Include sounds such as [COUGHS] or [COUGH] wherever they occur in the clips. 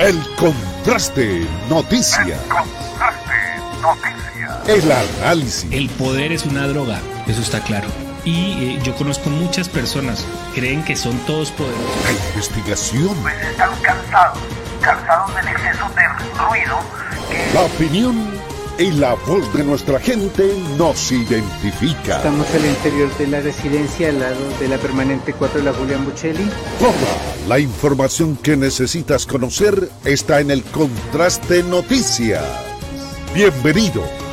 El contraste noticias. El contraste noticias. El análisis. El poder es una droga, eso está claro. Y eh, yo conozco muchas personas, creen que son todos poderosos. La investigación. Pues están cansados, cansados del exceso de ruido. La opinión y la voz de nuestra gente nos identifica. Estamos al interior de la residencia al lado de la permanente 4 de la Julián Buccelli. Toda la información que necesitas conocer está en el Contraste Noticias. Bienvenido.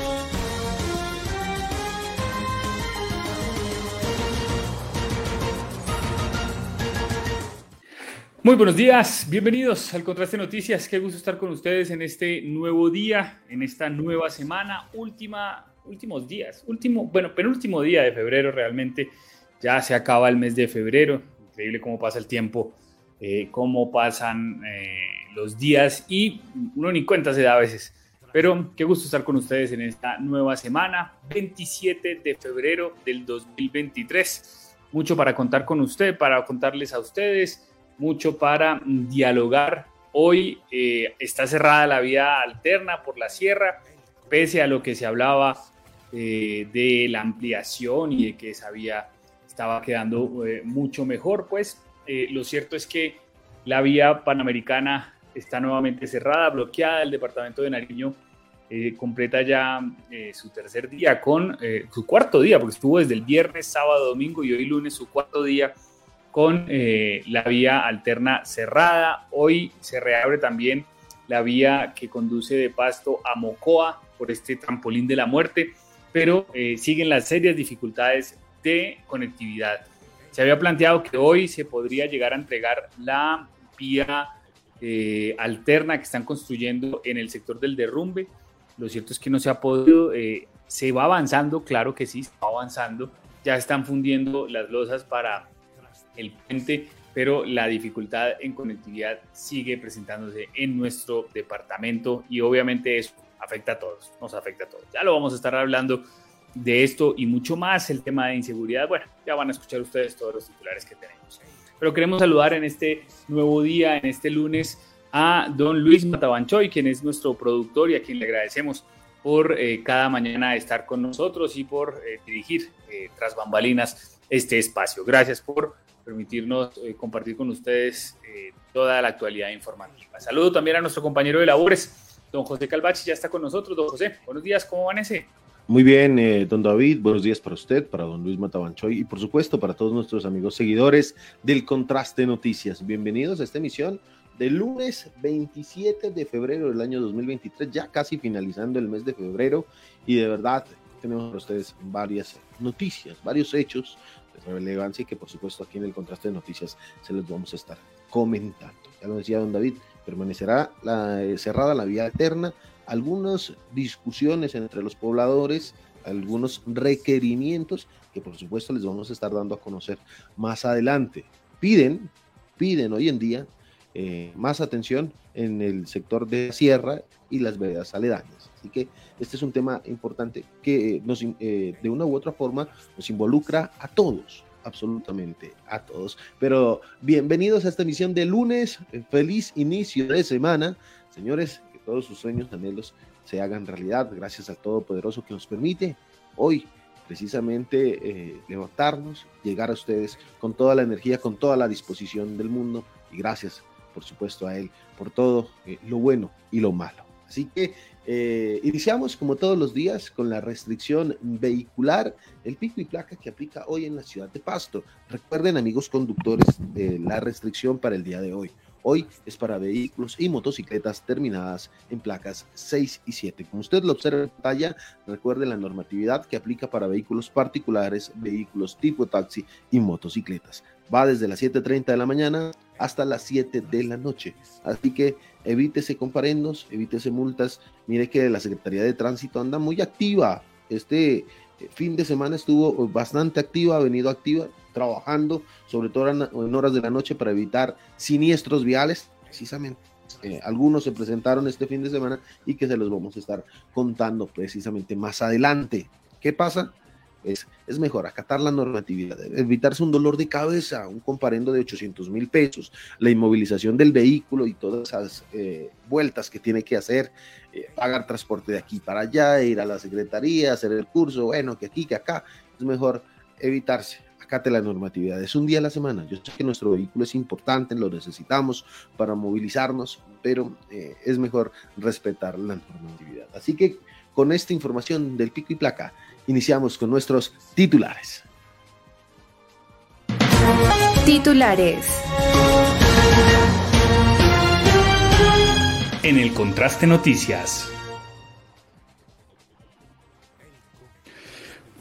Muy buenos días, bienvenidos al Contraste Noticias. Qué gusto estar con ustedes en este nuevo día, en esta nueva semana, última, últimos días, último, bueno, penúltimo día de febrero realmente. Ya se acaba el mes de febrero. Increíble cómo pasa el tiempo, eh, cómo pasan eh, los días y uno ni cuenta se da a veces. Pero qué gusto estar con ustedes en esta nueva semana, 27 de febrero del 2023. Mucho para contar con usted, para contarles a ustedes mucho para dialogar. Hoy eh, está cerrada la vía alterna por la sierra, pese a lo que se hablaba eh, de la ampliación y de que esa vía estaba quedando eh, mucho mejor, pues lo cierto es que la vía panamericana está nuevamente cerrada, bloqueada. El departamento de Nariño completa ya su tercer día con su cuarto día, porque estuvo desde el viernes, sábado, domingo y hoy lunes su cuarto día con eh, la vía alterna cerrada. Hoy se reabre también la vía que conduce de Pasto a Mocoa por este trampolín de la muerte, pero eh, siguen las serias dificultades de conectividad. Se había planteado que hoy se podría llegar a entregar la vía eh, alterna que están construyendo en el sector del derrumbe. Lo cierto es que no se ha podido, se va avanzando, claro que sí, se va avanzando. Ya están fundiendo las losas para el puente, pero la dificultad en conectividad sigue presentándose en nuestro departamento y obviamente eso afecta a todos, nos afecta a todos. Ya lo vamos a estar hablando de esto y mucho más, el tema de inseguridad. Bueno, ya van a escuchar ustedes todos los titulares que tenemos. Pero queremos saludar en este nuevo día, en este lunes, a don Luis Matabanchoy, quien es nuestro productor y a quien le agradecemos por eh, cada mañana estar con nosotros y por eh, dirigir eh, tras bambalinas este espacio. Gracias por permitirnos eh, compartir con ustedes eh, toda la actualidad informativa. Saludo también a nuestro compañero de labores, don José Calvachi, ya está con nosotros. Don José, buenos días, ¿cómo amanece? Muy bien, eh, don David, buenos días para usted, para don Luis Matabanchoy y por supuesto para todos nuestros amigos seguidores del Contraste Noticias. Bienvenidos a esta emisión del lunes 27 de febrero del año 2023, ya casi finalizando el mes de febrero y de verdad tenemos para ustedes varias noticias, varios hechos relevancia y que por supuesto aquí en el contraste de noticias se los vamos a estar comentando. Ya lo decía don David, permanecerá eh, cerrada la vía alterna, algunas discusiones entre los pobladores, algunos requerimientos que por supuesto les vamos a estar dando a conocer más adelante. Piden, piden hoy en día eh, más atención en el sector de sierra y las veredas aledañas. Así que este es un tema importante que nos, eh, de una u otra forma nos involucra a todos, absolutamente a todos. Pero bienvenidos a esta emisión de lunes, feliz inicio de semana. Señores, que todos sus sueños, anhelos se hagan realidad gracias al Todopoderoso que nos permite hoy precisamente eh, levantarnos, llegar a ustedes con toda la energía, con toda la disposición del mundo y gracias por supuesto a Él por todo eh, lo bueno y lo malo. Así que eh, iniciamos como todos los días con la restricción vehicular, el pico y placa que aplica hoy en la ciudad de Pasto. Recuerden amigos conductores de la restricción para el día de hoy. Hoy es para vehículos y motocicletas terminadas en placas 6 y 7. Como usted lo observa en pantalla, recuerde la normatividad que aplica para vehículos particulares, vehículos tipo taxi y motocicletas. Va desde las 7.30 de la mañana hasta las 7 de la noche. Así que evítese comparendos, evítese multas. Mire que la Secretaría de Tránsito anda muy activa. Este eh, fin de semana estuvo bastante activa, ha venido activa, trabajando, sobre todo en horas de la noche para evitar siniestros viales, precisamente. Eh, algunos se presentaron este fin de semana y que se los vamos a estar contando precisamente más adelante. ¿Qué pasa? Es, es mejor acatar la normatividad, evitarse un dolor de cabeza, un comparendo de 800 mil pesos, la inmovilización del vehículo y todas esas eh, vueltas que tiene que hacer, eh, pagar transporte de aquí para allá, ir a la secretaría, hacer el curso, bueno, que aquí, que acá, es mejor evitarse. Acate la normatividad, es un día a la semana. Yo sé que nuestro vehículo es importante, lo necesitamos para movilizarnos, pero eh, es mejor respetar la normatividad. Así que con esta información del pico y placa, iniciamos con nuestros titulares. Titulares. En el Contraste Noticias.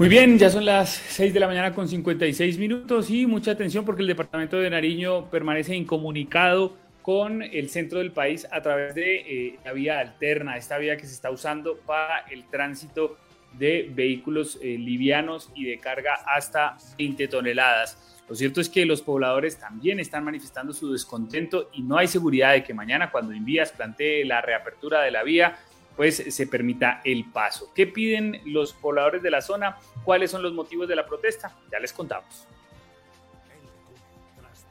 Muy bien, ya son las 6 de la mañana con 56 minutos y mucha atención porque el departamento de Nariño permanece incomunicado con el centro del país a través de eh, la vía alterna, esta vía que se está usando para el tránsito de vehículos eh, livianos y de carga hasta 20 toneladas. Lo cierto es que los pobladores también están manifestando su descontento y no hay seguridad de que mañana cuando Invías plantee la reapertura de la vía, pues se permita el paso. ¿Qué piden los pobladores de la zona? ¿Cuáles son los motivos de la protesta? Ya les contamos.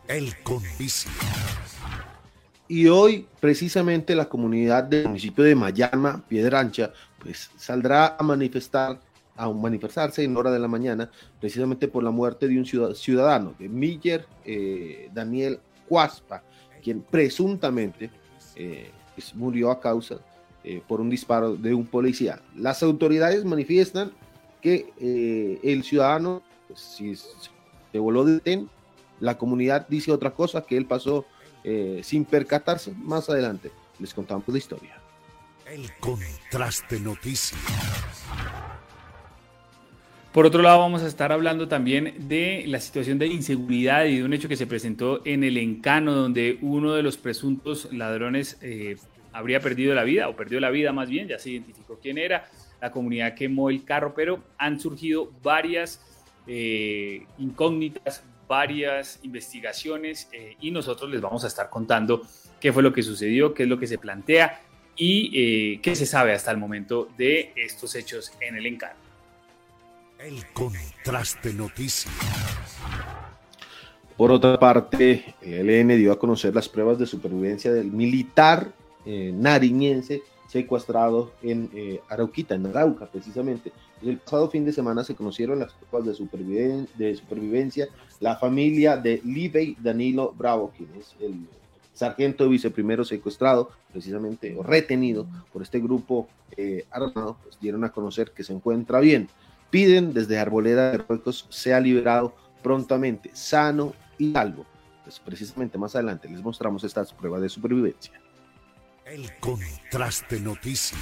El Convicio. Y hoy, precisamente, la comunidad del municipio de Mayama, Piedra Ancha, pues saldrá a manifestar, a manifestarse en hora de la mañana, precisamente por la muerte de un ciudadano, de Miller eh, Daniel Cuaspa, quien presuntamente eh, pues, murió a causa eh, por un disparo de un policía. Las autoridades manifiestan que el ciudadano, pues, si se voló de ten, la comunidad dice otra cosa, que él pasó eh, sin percatarse. Más adelante les contamos la historia. El contraste noticias. Por otro lado, vamos a estar hablando también de la situación de inseguridad y de un hecho que se presentó en el Encano, donde uno de los presuntos ladrones eh, habría perdido la vida, o perdió la vida más bien, ya se identificó quién era, la comunidad quemó el carro, pero han surgido varias eh, incógnitas, varias investigaciones eh, y nosotros les vamos a estar contando qué fue lo que sucedió, qué es lo que se plantea y eh, qué se sabe hasta el momento de estos hechos en el encargo. El contraste noticias. Por otra parte, el ELN dio a conocer las pruebas de supervivencia del militar eh, nariñense secuestrado en eh, Arauquita, en Arauca precisamente. El pasado fin de semana se conocieron las pruebas de, superviven de supervivencia. La familia de Libey Danilo Bravo, quien es el sargento viceprimero secuestrado, precisamente o retenido por este grupo eh, armado, pues dieron a conocer que se encuentra bien. Piden desde Arboleda de Ruecos sea liberado prontamente, sano y salvo. Pues precisamente más adelante les mostramos estas pruebas de supervivencia. El contraste noticias.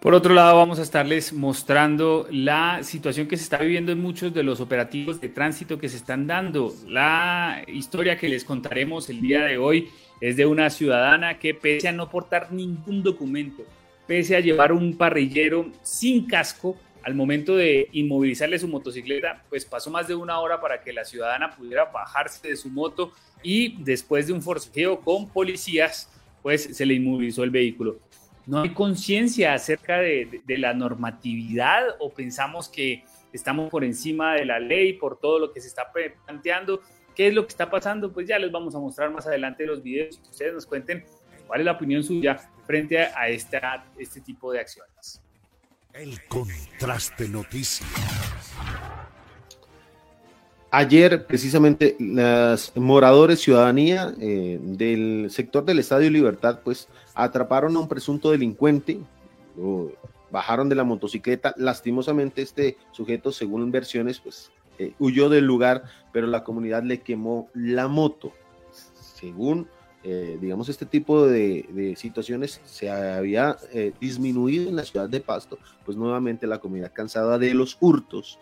Por otro lado, vamos a estarles mostrando la situación que se está viviendo en muchos de los operativos de tránsito que se están dando. La historia que les contaremos el día de hoy es de una ciudadana que pese a no portar ningún documento, pese a llevar un parrillero sin casco, al momento de inmovilizarle su motocicleta, pues pasó más de una hora para que la ciudadana pudiera bajarse de su moto y después de un forcejeo con policías, pues se le inmovilizó el vehículo. No hay conciencia acerca de, la normatividad o pensamos que estamos por encima de la ley por todo lo que se está planteando. ¿Qué es lo que está pasando? Pues ya les vamos a mostrar más adelante los videos que ustedes nos cuenten cuál es la opinión suya frente a esta, este tipo de acciones. El contraste noticias. Ayer, precisamente, las moradores ciudadanía eh, del sector del Estadio Libertad, pues atraparon a un presunto delincuente, bajaron de la motocicleta. Lastimosamente, este sujeto, según versiones, pues eh, huyó del lugar, pero la comunidad le quemó la moto. Según, eh, digamos, este tipo de, situaciones se había eh, disminuido en la ciudad de Pasto, pues nuevamente la comunidad cansada de los hurtos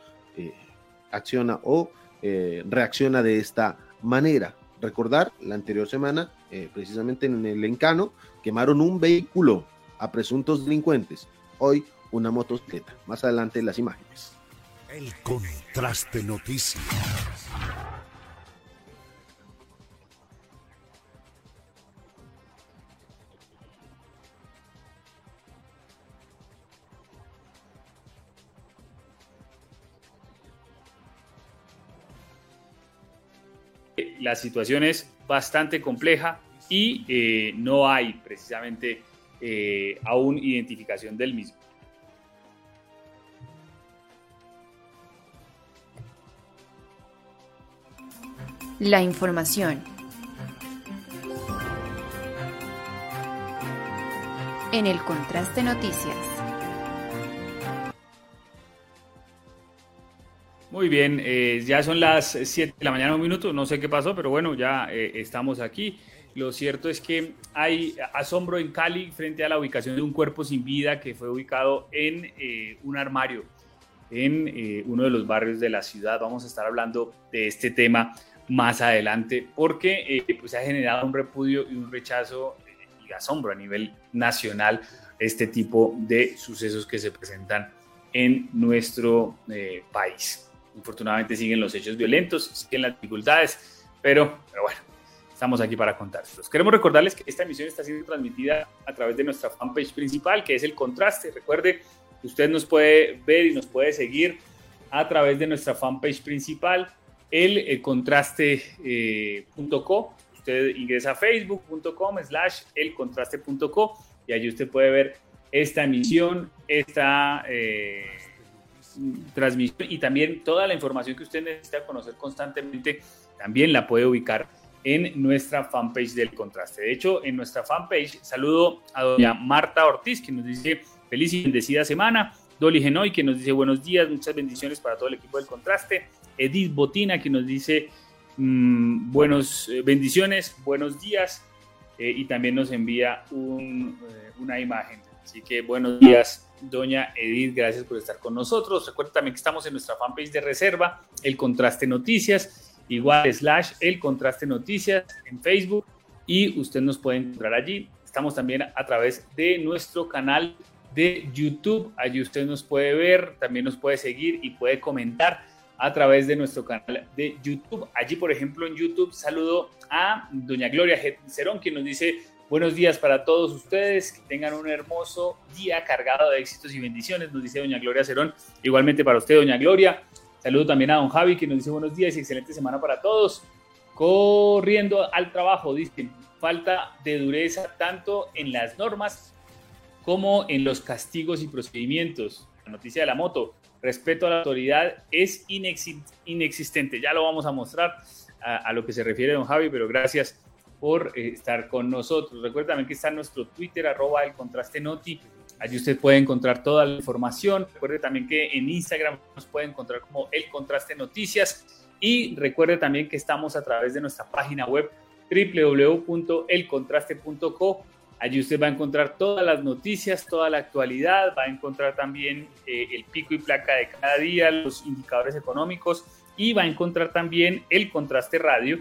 acciona o eh, reacciona de esta manera. Recordar, la anterior semana, eh, precisamente en el Encano, quemaron un vehículo a presuntos delincuentes. Hoy, una motocicleta. Más adelante, las imágenes. El contraste noticias. La situación es bastante compleja y eh, no hay precisamente eh, aún identificación del mismo. La información. En el contraste noticias. Muy bien, eh, ya son las 7 de la mañana, un minuto, no sé qué pasó, pero bueno, ya eh, estamos aquí. Lo cierto es que hay asombro en Cali frente a la ubicación de un cuerpo sin vida que fue ubicado en eh, un armario en uno de los barrios de la ciudad. Vamos a estar hablando de este tema más adelante, porque eh, pues, ha generado un repudio y un rechazo y asombro a nivel nacional este tipo de sucesos que se presentan en nuestro país. Infortunadamente siguen los hechos violentos, siguen las dificultades, pero, pero bueno, estamos aquí para contárselos. Queremos recordarles que esta emisión está siendo transmitida a través de nuestra fanpage principal, que es El Contraste. Recuerde usted nos puede ver y nos puede seguir a través de nuestra fanpage principal el, contraste.co. Eh, usted ingresa a facebook.com slash elcontraste.co y allí usted puede ver esta emisión, esta eh, transmisión y también toda la información que usted necesita conocer constantemente, también la puede ubicar en nuestra fanpage del contraste. De hecho, en nuestra fanpage saludo a doña Marta Ortiz, que nos dice feliz y bendecida semana. Dolly Genoy, que nos dice buenos días, muchas bendiciones para todo el equipo del contraste. Edith Botina, que nos dice mm, buenos, eh, bendiciones, buenos días, eh, y también nos envía un, eh, una imagen. Así que buenos días, doña Edith, gracias por estar con nosotros. Recuerda también que estamos en nuestra fanpage de reserva, El Contraste Noticias, igual slash El Contraste Noticias en Facebook, y usted nos puede encontrar allí. Estamos también a través de nuestro canal de YouTube. Allí usted nos puede ver, también nos puede seguir y puede comentar a través de nuestro canal de YouTube. Allí, por ejemplo, en YouTube saludo a doña Gloria Cerón, quien nos dice buenos días para todos ustedes, que tengan un hermoso día cargado de éxitos y bendiciones, nos dice doña Gloria Cerón. Igualmente para usted, doña Gloria. Saludo también a don Javi, que nos dice buenos días y excelente semana para todos. Corriendo al trabajo, dice, falta de dureza tanto en las normas como en los castigos y procedimientos. La noticia de la moto, respeto a la autoridad es inexistente. Ya lo vamos a mostrar a, lo que se refiere don Javi, pero gracias por eh, estar con nosotros. Recuerda también que está nuestro Twitter, arroba el contraste noti. Allí usted puede encontrar toda la información. Recuerde también que en Instagram nos puede encontrar como el contraste noticias. Y recuerde también que estamos a través de nuestra página web www.elcontraste.co Allí usted va a encontrar todas las noticias, toda la actualidad, va a encontrar también eh, el pico y placa de cada día, los indicadores económicos y va a encontrar también el contraste radio,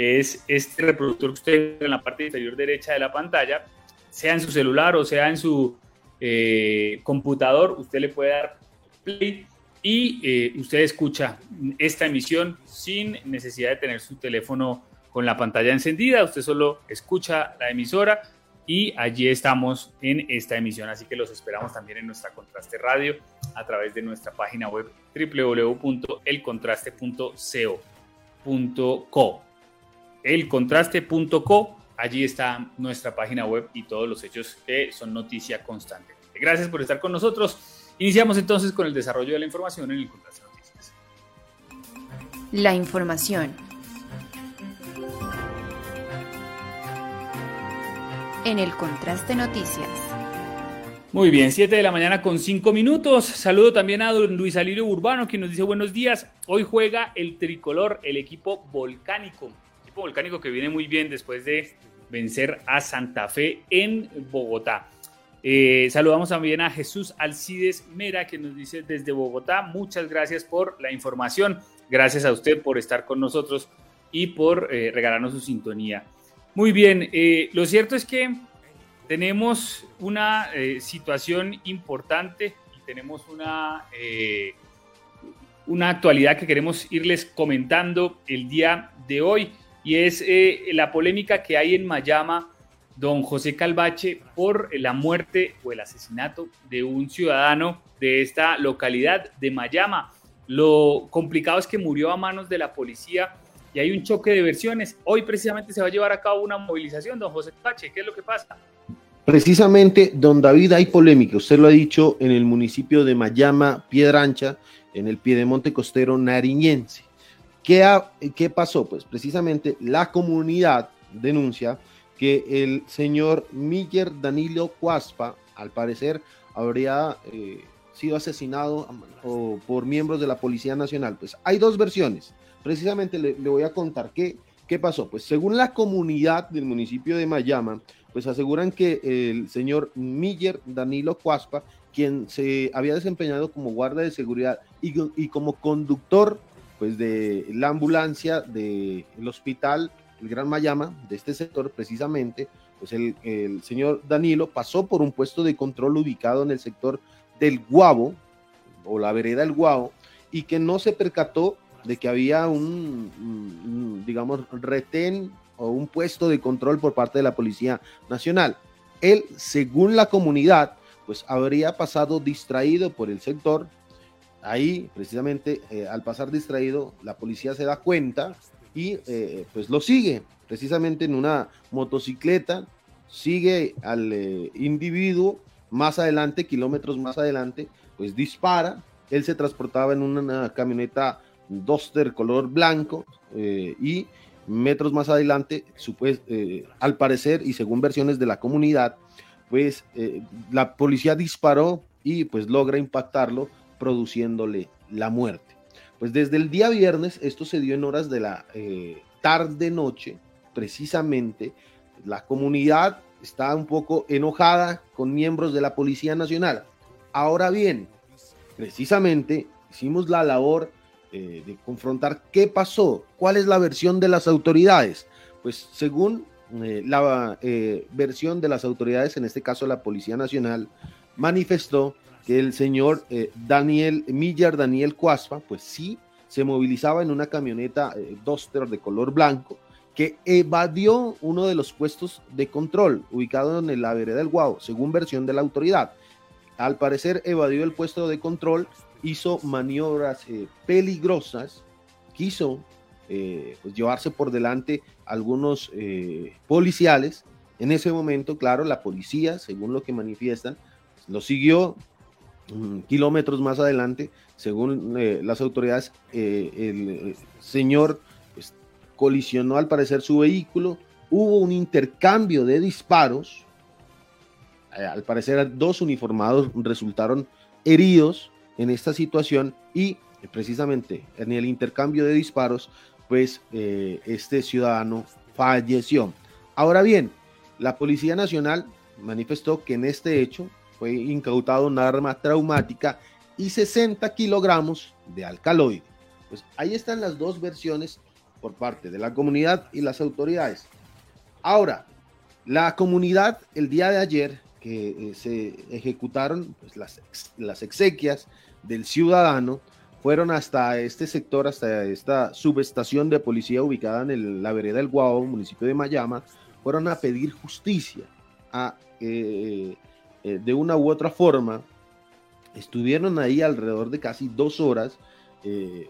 es este reproductor que usted en la parte inferior derecha de la pantalla, sea en su celular o sea en su eh, computador, usted le puede dar play y eh, usted escucha esta emisión sin necesidad de tener su teléfono con la pantalla encendida, usted solo escucha la emisora y allí estamos en esta emisión, así que los esperamos también en nuestra Contraste Radio a través de nuestra página web www.elcontraste.co.co. Elcontraste.co, allí está nuestra página web y todos los hechos que son noticia constante. Gracias por estar con nosotros. Iniciamos entonces con el desarrollo de la información en el Contraste Noticias. La información en el Contraste Noticias. Muy bien, 7 de la mañana con 5 minutos. Saludo también a don Luis Alirio Urbano, quien nos dice buenos días. Hoy juega el tricolor, el equipo volcánico. Volcánico que viene muy bien después de vencer a Santa Fe en Bogotá. Eh, saludamos también a Jesús Alcides Mera, que nos dice desde Bogotá, muchas gracias por la información. Gracias a usted por estar con nosotros y por eh, regalarnos su sintonía. Muy bien, eh, lo cierto es que tenemos una situación importante y tenemos una, una actualidad que queremos irles comentando el día de hoy y es la polémica que hay en Mayama, don José Calvache, por la muerte o el asesinato de un ciudadano de esta localidad de Mayama. Lo complicado es que murió a manos de la policía y hay un choque de versiones. Hoy precisamente se va a llevar a cabo una movilización, don José Pache. ¿Qué es lo que pasa? Precisamente, don David, hay polémica. Usted lo ha dicho en el municipio de Mayama, Piedrancha, en el piedemonte costero nariñense. ¿Qué, ¿Qué pasó? Pues precisamente la comunidad denuncia que el señor Miller Danilo Cuaspa, al parecer, habría eh, sido asesinado por miembros de la Policía Nacional. Pues hay dos versiones. Precisamente le, voy a contar qué, qué pasó. Pues según la comunidad del municipio de Mayama, pues aseguran que el señor Miller Danilo Cuaspa, quien se había desempeñado como guardia de seguridad y, y como conductor pues de la ambulancia del hospital el Gran Mayama, de este sector precisamente, pues el, señor Danilo pasó por un puesto de control ubicado en el sector del Guavo, o la vereda del Guavo, y que no se percató de que había un, digamos, retén o un puesto de control por parte de la Policía Nacional. Él, según la comunidad, pues habría pasado distraído por el sector. Ahí, precisamente, eh, al pasar distraído, la policía se da cuenta y eh, pues lo sigue, precisamente en una motocicleta, sigue al eh, individuo más adelante, kilómetros más adelante, pues dispara. Él se transportaba en una camioneta Duster color blanco y metros más adelante, eh, al parecer y según versiones de la comunidad, pues la policía disparó y pues logra impactarlo, produciéndole la muerte. Pues desde el día viernes, esto se dio en horas de la tarde-noche, precisamente, la comunidad está un poco enojada con miembros de la Policía Nacional. Ahora bien, precisamente hicimos la labor eh, de confrontar qué pasó, cuál es la versión de las autoridades. Pues según eh, la eh, versión de las autoridades, en este caso la Policía Nacional, manifestó que el señor Daniel Millar, Daniel Cuaspa, pues sí, se movilizaba en una camioneta Duster de color blanco que evadió uno de los puestos de control ubicado en la vereda del Guau, según versión de la autoridad. Al parecer evadió el puesto de control hizo maniobras eh, peligrosas, quiso eh, pues, llevarse por delante algunos eh, policiales. En ese momento, claro, la policía, según lo que manifiestan, lo siguió kilómetros más adelante, según las autoridades, el señor pues, colisionó al parecer su vehículo, hubo un intercambio de disparos, al parecer dos uniformados resultaron heridos, en esta situación y eh, precisamente en el intercambio de disparos, pues eh, este ciudadano falleció. Ahora bien, la Policía Nacional manifestó que en este hecho fue incautado una arma traumática y 60 kilogramos de alcaloide. Pues ahí están las dos versiones por parte de la comunidad y las autoridades. Ahora, la comunidad el día de ayer que eh, se ejecutaron pues, las, las exequias del ciudadano fueron hasta este sector, hasta esta subestación de policía ubicada en la vereda del Guau, municipio de Mayama, fueron a pedir justicia. A, eh, eh, de una u otra forma, estuvieron ahí alrededor de casi dos horas, eh,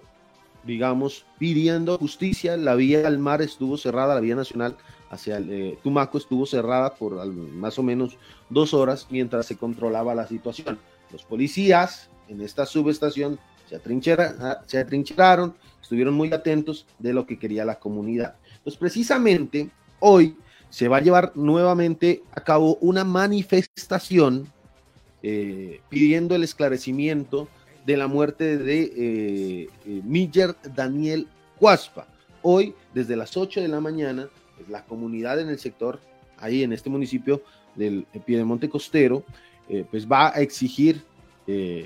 digamos, pidiendo justicia. La vía al mar estuvo cerrada, la vía nacional hacia el Tumaco estuvo cerrada por más o menos dos horas mientras se controlaba la situación. Los policías en esta subestación se, atrinchera, se atrincheraron, estuvieron muy atentos de lo que quería la comunidad. Pues precisamente hoy se va a llevar nuevamente a cabo una manifestación eh, pidiendo el esclarecimiento de la muerte de eh, eh, Miller Daniel Cuaspa. Hoy, desde las 8 de la mañana, pues, la comunidad en el sector, ahí en este municipio del Piedemonte Costero, pues va a exigir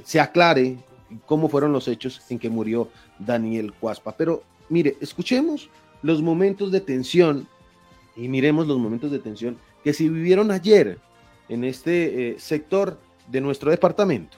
se aclare cómo fueron los hechos en que murió Daniel Cuaspa. Pero mire, escuchemos los momentos de tensión y miremos los momentos de tensión que se vivieron ayer en este eh, sector de nuestro departamento.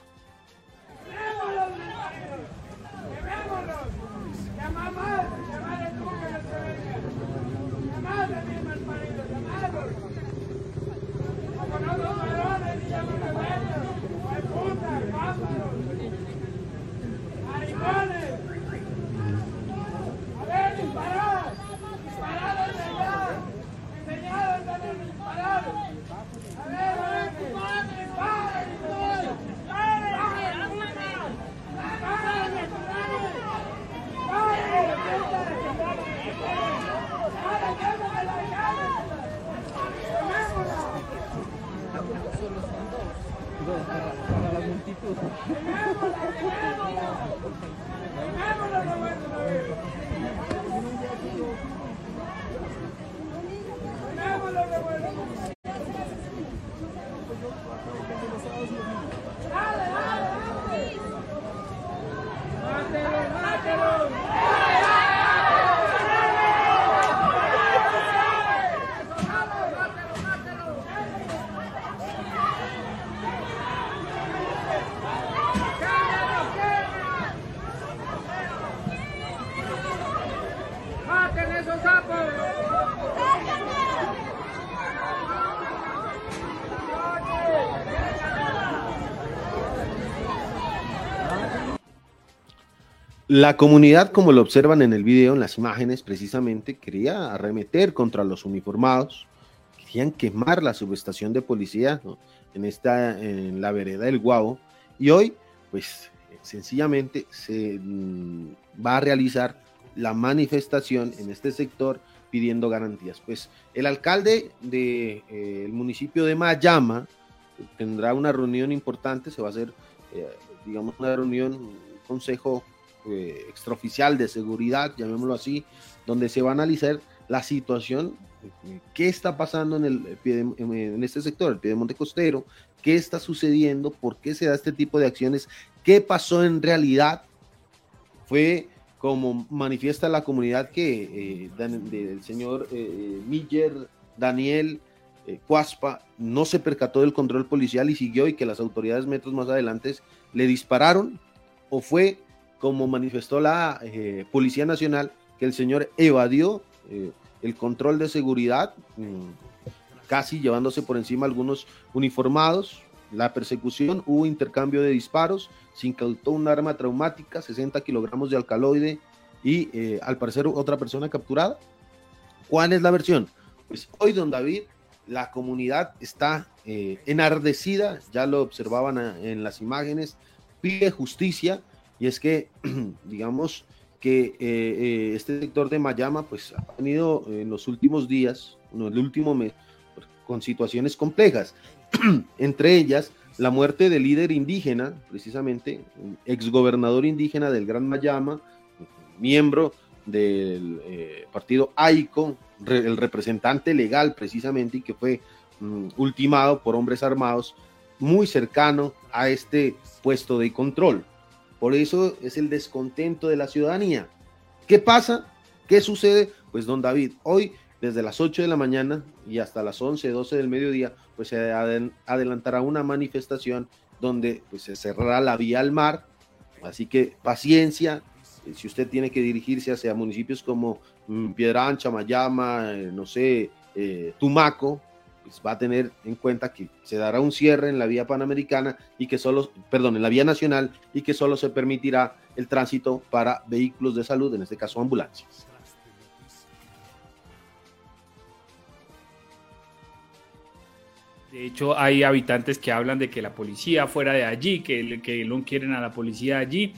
La comunidad, como lo observan en el video, en las imágenes, precisamente quería arremeter contra los uniformados, querían quemar la subestación de policía en, esta, en la vereda del Guavo, y hoy, pues sencillamente se mm, va a realizar la manifestación en este sector pidiendo garantías. Pues el alcalde del de, eh, municipio de Mayama tendrá una reunión importante, se va a hacer, eh, digamos, una reunión, un consejo eh, extraoficial de seguridad, llamémoslo así, donde se va a analizar la situación, qué está pasando en, el, en este sector, el Piedemonte Costero, qué está sucediendo, por qué se da este tipo de acciones, qué pasó en realidad. Fue como manifiesta la comunidad que eh, del señor eh, Miller Daniel eh, Cuaspa no se percató del control policial y siguió y que las autoridades metros más adelante le dispararon o fue como manifestó la eh, Policía Nacional, que el señor evadió eh, el control de seguridad, mm, casi llevándose por encima algunos uniformados. La persecución, hubo intercambio de disparos, se incautó un arma traumática, 60 kilogramos de alcaloide y eh, al parecer otra persona capturada. ¿Cuál es la versión? Pues hoy, don David, la comunidad está enardecida, ya lo observaban en las imágenes, pide justicia, y es que, [CLEARS THROAT] digamos, que eh, eh, este sector de Mayama, pues ha tenido en los últimos días, en el último mes, con situaciones complejas. [CLEARS THROAT] Entre ellas, la muerte del líder indígena, precisamente, exgobernador indígena del Gran Mayama, miembro del eh, partido AICO, el representante legal precisamente, y que fue mm, ultimado por hombres armados muy cercano a este puesto de control. Por eso es el descontento de la ciudadanía. ¿Qué pasa? ¿Qué sucede? Pues don David, hoy desde las 8 de la mañana y hasta las 11, 12 del mediodía, pues se adelantará una manifestación donde pues, se cerrará la vía al mar. Así que paciencia, eh, si usted tiene que dirigirse hacia municipios como mm, Piedra Ancha, Mayama, eh, no sé, eh, Tumaco, pues, va a tener en cuenta que se dará un cierre en la vía panamericana y que solo, perdón, en la vía nacional y que solo se permitirá el tránsito para vehículos de salud, en este caso ambulancias. De hecho, hay habitantes que hablan de que la policía fuera de allí, que, que no quieren a la policía allí.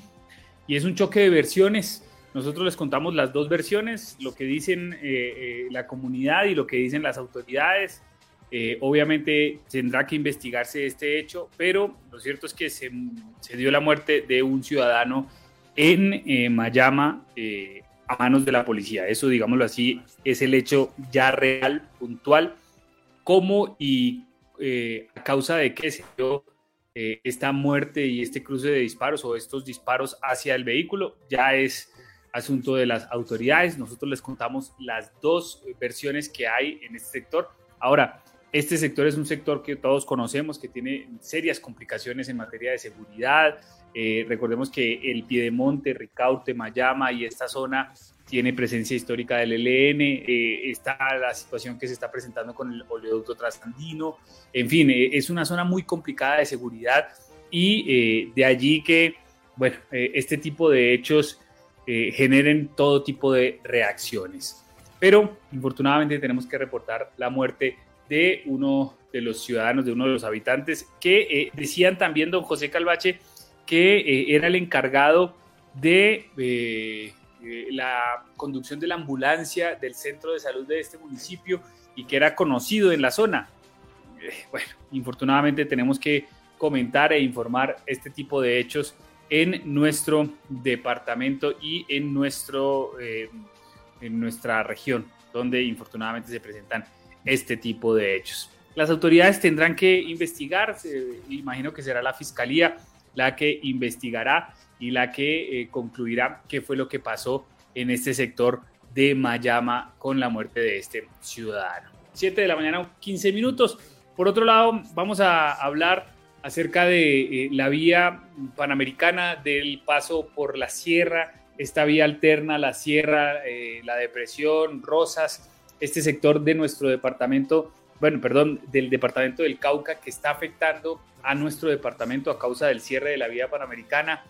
Y es un choque de versiones. Nosotros les contamos las dos versiones, lo que dicen eh, eh, la comunidad y lo que dicen las autoridades. Eh, obviamente tendrá que investigarse este hecho, pero lo cierto es que se, dio la muerte de un ciudadano en eh, Mayama eh, a manos de la policía. Eso, digámoslo así, es el hecho ya real, puntual. ¿Cómo y a causa de qué se dio esta muerte y este cruce de disparos o estos disparos hacia el vehículo? Ya es asunto de las autoridades. Nosotros les contamos las dos versiones que hay en este sector. Ahora, este sector es un sector que todos conocemos, que tiene serias complicaciones en materia de seguridad. Eh, recordemos que el Piedemonte, Ricaurte, Mayama y esta zona tiene presencia histórica del ELN, eh, está la situación que se está presentando con el oleoducto trasandino, en fin, eh, es una zona muy complicada de seguridad y de allí que, bueno, este tipo de hechos generen todo tipo de reacciones. Pero infortunadamente tenemos que reportar la muerte de uno de los ciudadanos, de uno de los habitantes, que eh, decían también, don José Calvache, que eh, era el encargado de eh, la conducción de la ambulancia del centro de salud de este municipio y que era conocido en la zona. bueno, infortunadamente tenemos que comentar e informar este tipo de hechos en nuestro departamento y en, nuestro, en nuestra región, donde infortunadamente se presentan este tipo de hechos. Las autoridades tendrán que investigar, imagino que será la fiscalía la que investigará y la que eh, concluirá qué fue lo que pasó en este sector de Mayama con la muerte de este ciudadano. 7 de la mañana, 15 minutos. Por otro lado, vamos a hablar acerca de eh, la vía panamericana del paso por la sierra, esta vía alterna, la sierra, eh, la depresión, Rosas, este sector de nuestro departamento, bueno, perdón, del departamento del Cauca que está afectando a nuestro departamento a causa del cierre de la vía panamericana,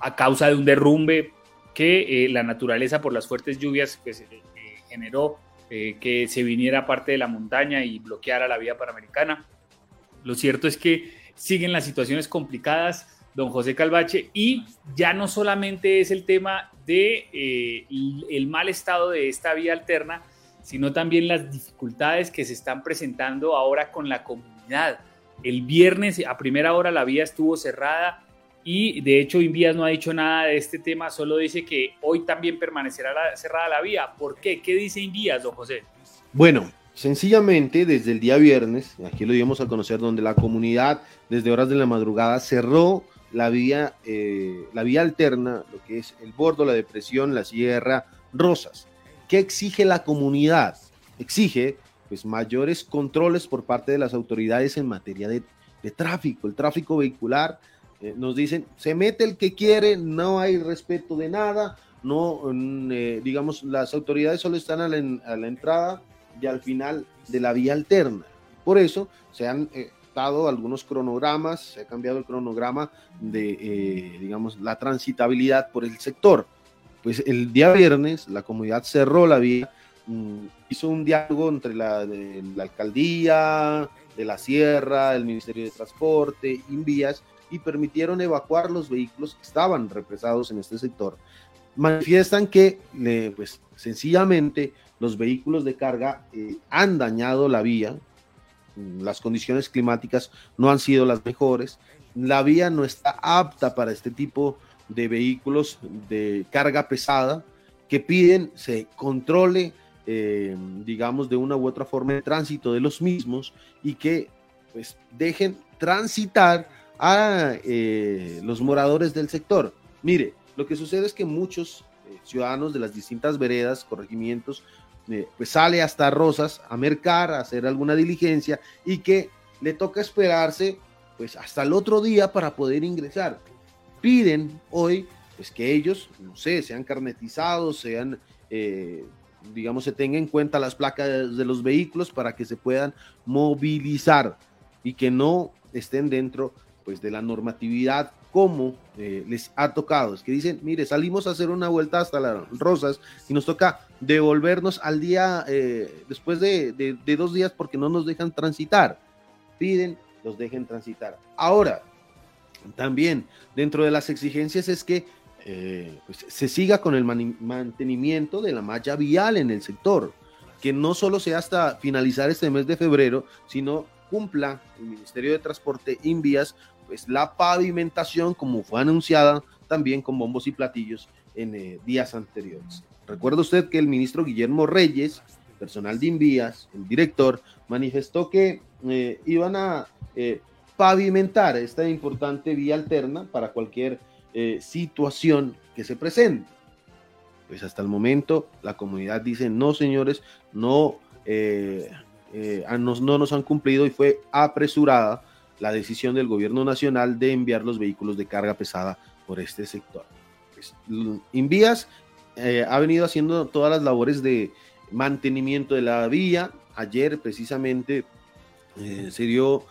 a causa de un derrumbe que eh, la naturaleza por las fuertes lluvias pues, generó que se viniera parte de la montaña y bloqueara la vía panamericana. Lo cierto es que siguen las situaciones complicadas, don José Calvache, y ya no solamente es el tema de eh, el mal estado de esta vía alterna, sino también las dificultades que se están presentando ahora con la comunidad. El viernes a primera hora la vía estuvo cerrada y de hecho Invías no ha dicho nada de este tema, solo dice que hoy también permanecerá cerrada la vía. ¿Por qué? ¿Qué dice Invías, don José? Bueno, Sencillamente, desde el día viernes, aquí lo íbamos a conocer, donde la comunidad desde horas de la madrugada cerró la vía, eh, la vía alterna, lo que es el bordo, la depresión, la sierra, Rosas. ¿Qué exige la comunidad? Exige pues mayores controles por parte de las autoridades en materia de, tráfico, el tráfico vehicular. Eh, nos dicen, se mete el que quiere, no hay respeto de nada, no, mm, eh, digamos, las autoridades solo están a la entrada y al final de la vía alterna. Por eso se han eh, dado algunos cronogramas, se ha cambiado el cronograma de, digamos, la transitabilidad por el sector. Pues el día viernes la comunidad cerró la vía, mm, hizo un diálogo entre la, alcaldía, de la sierra, el Ministerio de Transporte, Invías, y permitieron evacuar los vehículos que estaban represados en este sector. Manifiestan que, pues, sencillamente los vehículos de carga eh, han dañado la vía, las condiciones climáticas no han sido las mejores, la vía no está apta para este tipo de vehículos de carga pesada que piden se controle, eh, digamos, de una u otra forma el tránsito de los mismos y que pues dejen transitar a eh, los moradores del sector. Mire, lo que sucede es que muchos ciudadanos de las distintas veredas, corregimientos, eh, pues sale hasta Rosas a mercar, a hacer alguna diligencia y que le toca esperarse pues hasta el otro día para poder ingresar. Piden hoy pues que ellos, no sé, sean carnetizados, sean, eh, digamos, se tengan en cuenta las placas de los vehículos para que se puedan movilizar y que no estén dentro pues de la normatividad como eh, les ha tocado. Es que dicen, mire, salimos a hacer una vuelta hasta las Rosas y nos toca devolvernos al día, eh, después de, dos días porque no nos dejan transitar. Piden, los dejen transitar. Ahora, también dentro de las exigencias es que eh, pues, se siga con el mantenimiento de la malla vial en el sector, que no solo sea hasta finalizar este mes de febrero, sino cumpla el Ministerio de Transporte Invías pues la pavimentación como fue anunciada también con bombos y platillos en eh, días anteriores. Recuerda usted que el ministro Guillermo Reyes, personal de Invías, el director, manifestó que eh, iban a pavimentar esta importante vía alterna para cualquier situación que se presente. Pues hasta el momento la comunidad dice, no señores, no eh, no nos han cumplido y fue apresurada la decisión del gobierno nacional de enviar los vehículos de carga pesada por este sector. Pues, Invías eh, ha venido haciendo todas las labores de mantenimiento de la vía. Ayer precisamente eh, se dio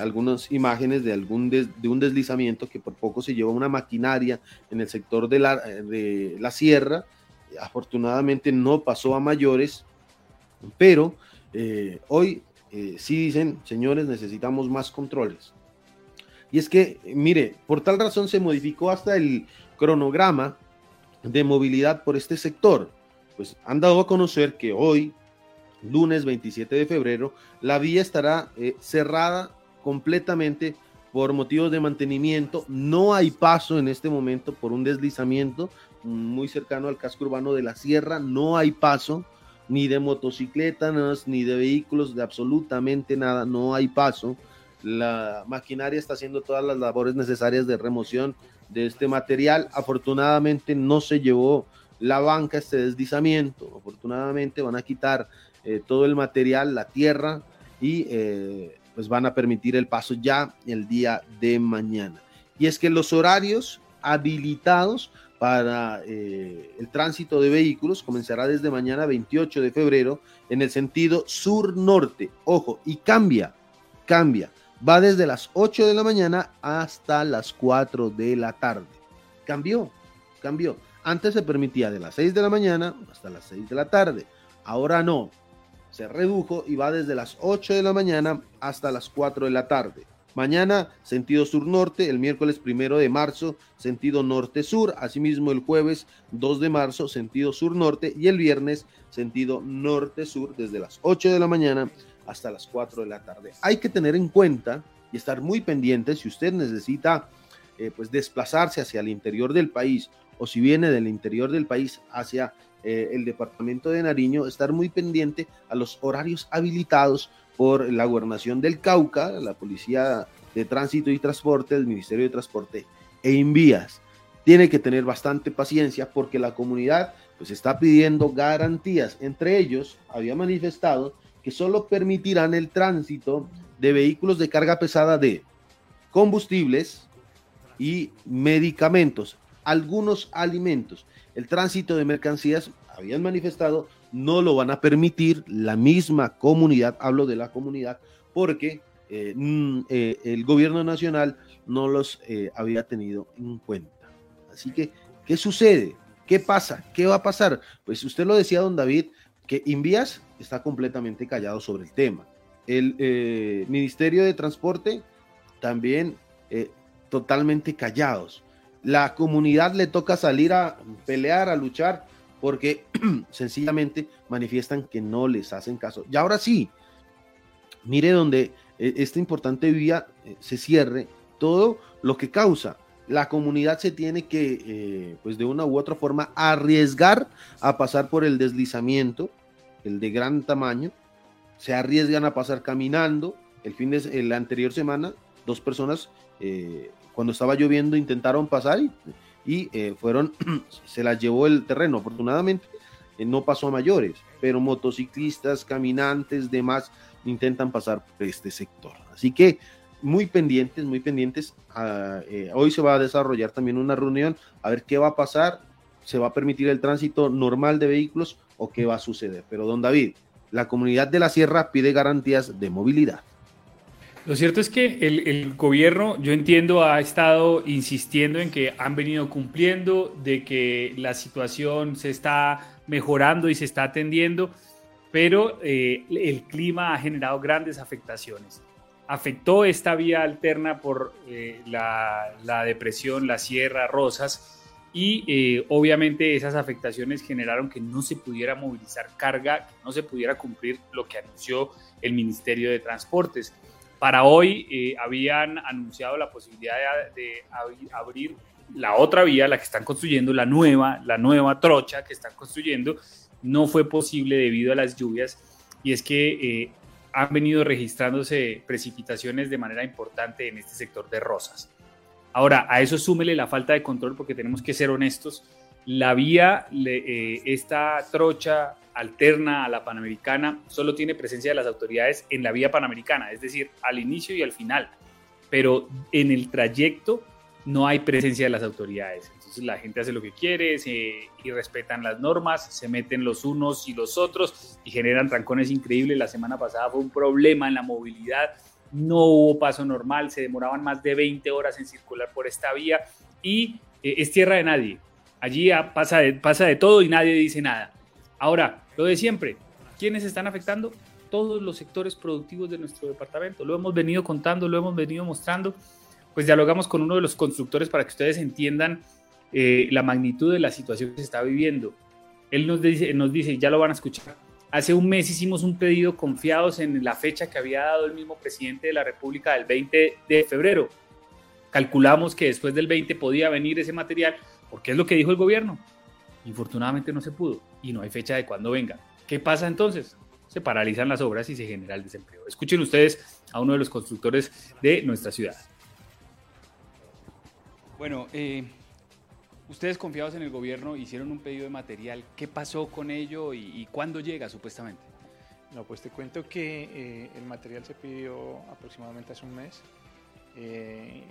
algunas imágenes de, algún de un deslizamiento que por poco se llevó una maquinaria en el sector de la, de la sierra. Afortunadamente no pasó a mayores, pero eh, hoy eh, sí dicen, señores, necesitamos más controles. Y es que, mire, por tal razón se modificó hasta el cronograma de movilidad por este sector. Pues han dado a conocer que hoy, lunes 27 de febrero, la vía estará eh, cerrada completamente por motivos de mantenimiento. No hay paso en este momento por un deslizamiento muy cercano al casco urbano de la sierra. No hay paso ni de motocicletas, ni de vehículos, de absolutamente nada. No hay paso. La maquinaria está haciendo todas las labores necesarias de remoción de este material. Afortunadamente no se llevó la banca este deslizamiento. Afortunadamente van a quitar eh, todo el material, la tierra y eh, pues van a permitir el paso ya el día de mañana. Y es que los horarios habilitados para eh, el tránsito de vehículos comenzará desde mañana 28 de febrero en el sentido sur-norte. Ojo, y cambia, cambia. Va desde las 8 de la mañana hasta las 4 de la tarde. Cambió, cambió. Antes se permitía de las 6 de la mañana hasta las 6 de la tarde. Ahora no. Se redujo y va desde las 8 de la mañana hasta las 4 de la tarde. Mañana, sentido sur-norte, el miércoles primero de marzo, sentido norte-sur, asimismo el jueves 2 de marzo, sentido sur-norte, y el viernes, sentido norte-sur, desde las 8 de la mañana hasta las 4 de la tarde. Hay que tener en cuenta y estar muy pendiente si usted necesita eh, pues desplazarse hacia el interior del país o si viene del interior del país hacia eh, el departamento de Nariño, estar muy pendiente a los horarios habilitados por la gobernación del Cauca, la Policía de Tránsito y Transporte, el Ministerio de Transporte e Invías. Tiene que tener bastante paciencia porque la comunidad pues está pidiendo garantías. Entre ellos había manifestado que solo permitirán el tránsito de vehículos de carga pesada de combustibles y medicamentos, algunos alimentos. El tránsito de mercancías, habían manifestado, no lo van a permitir la misma comunidad, hablo de la comunidad, porque eh, mm, eh, el gobierno nacional no los eh, había tenido en cuenta. Así que, ¿qué sucede? ¿Qué pasa? ¿Qué va a pasar? Pues usted lo decía, don David, que Invías está completamente callado sobre el tema. El Ministerio de Transporte también totalmente callados. La comunidad le toca salir a pelear, a luchar, porque [CLEARS THROAT] sencillamente manifiestan que no les hacen caso. Y ahora sí, mire donde eh, esta importante vía eh, se cierre, todo lo que causa. La comunidad se tiene que, eh, pues de una u otra forma, arriesgar a pasar por el deslizamiento, el de gran tamaño. Se arriesgan a pasar caminando. El fin de la anterior semana, dos personas cuando estaba lloviendo intentaron pasar y, eh, fueron, [CLEARS THROAT] se las llevó el terreno. Afortunadamente eh, no pasó a mayores, pero motociclistas, caminantes, demás intentan pasar por este sector. Así que muy pendientes, muy pendientes. Ah, eh, hoy se va a desarrollar también una reunión a ver qué va a pasar. ¿Se va a permitir el tránsito normal de vehículos o qué va a suceder? Pero don David, la comunidad de la sierra pide garantías de movilidad. Lo cierto es que el, gobierno, yo entiendo, ha estado insistiendo en que han venido cumpliendo, de que la situación se está mejorando y se está atendiendo, pero eh, el clima ha generado grandes afectaciones. Afectó esta vía alterna por eh, la, depresión, la Sierra, Rosas, y eh, obviamente esas afectaciones generaron que no se pudiera movilizar carga, que no se pudiera cumplir lo que anunció el Ministerio de Transportes. Para hoy eh, habían anunciado la posibilidad de, abrir la otra vía, la que están construyendo, la nueva, la nueva trocha que están construyendo. No fue posible debido a las lluvias y es que eh, han venido registrándose precipitaciones de manera importante en este sector de Rosas. Ahora, a eso súmele la falta de control porque tenemos que ser honestos. La vía, eh, esta trocha alterna a la panamericana, solo tiene presencia de las autoridades en la vía panamericana, es decir, al inicio y al final, pero en el trayecto no hay presencia de las autoridades. Entonces la gente hace lo que quiere y respetan las normas, se meten los unos y los otros y generan trancones increíbles. La semana pasada fue un problema en la movilidad, no hubo paso normal, se demoraban más de 20 horas en circular por esta vía y eh, es tierra de nadie. Allí pasa pasa de todo y nadie dice nada. Ahora, lo de siempre, ¿quiénes están afectando? Todos los sectores productivos de nuestro departamento. Lo hemos venido contando, lo hemos venido mostrando. Pues dialogamos con uno de los constructores para que ustedes entiendan eh, la magnitud de la situación que se está viviendo. Él nos dice, nos dice, ya lo van a escuchar. Hace un mes hicimos un pedido confiados en la fecha que había dado el mismo presidente de la República del 20 de febrero. calculamos que después del 20 podía venir ese material, porque es lo que dijo el gobierno. Infortunadamente no se pudo y no hay fecha de cuándo venga. ¿Qué pasa entonces? Se paralizan las obras y se genera el desempleo. Escuchen ustedes a uno de los constructores de nuestra ciudad. Bueno, eh, ustedes confiados en el gobierno hicieron un pedido de material. ¿Qué pasó con ello y, y cuándo llega supuestamente? No, pues te cuento que eh, el material se pidió aproximadamente hace un mes. Eh,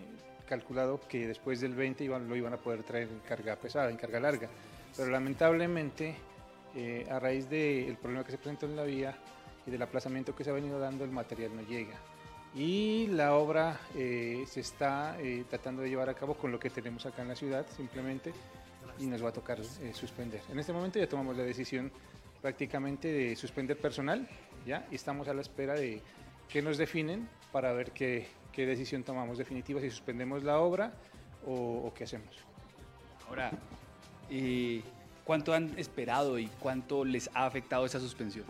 calculado que después del 20 iban, lo iban a poder traer en carga pesada, en carga larga. Pero lamentablemente, eh, a raíz del problema que se presentó en la vía y del aplazamiento que se ha venido dando, el material no llega. Y la obra eh, se está eh, tratando de llevar a cabo con lo que tenemos acá en la ciudad, simplemente, y nos va a tocar suspender. En este momento ya tomamos la decisión prácticamente de suspender personal, ¿ya? Y estamos a la espera de que nos definen para ver qué, qué decisión tomamos definitiva, si suspendemos la obra o, o qué hacemos. Ahora, eh, ¿cuánto han esperado y cuánto les ha afectado esa suspensión?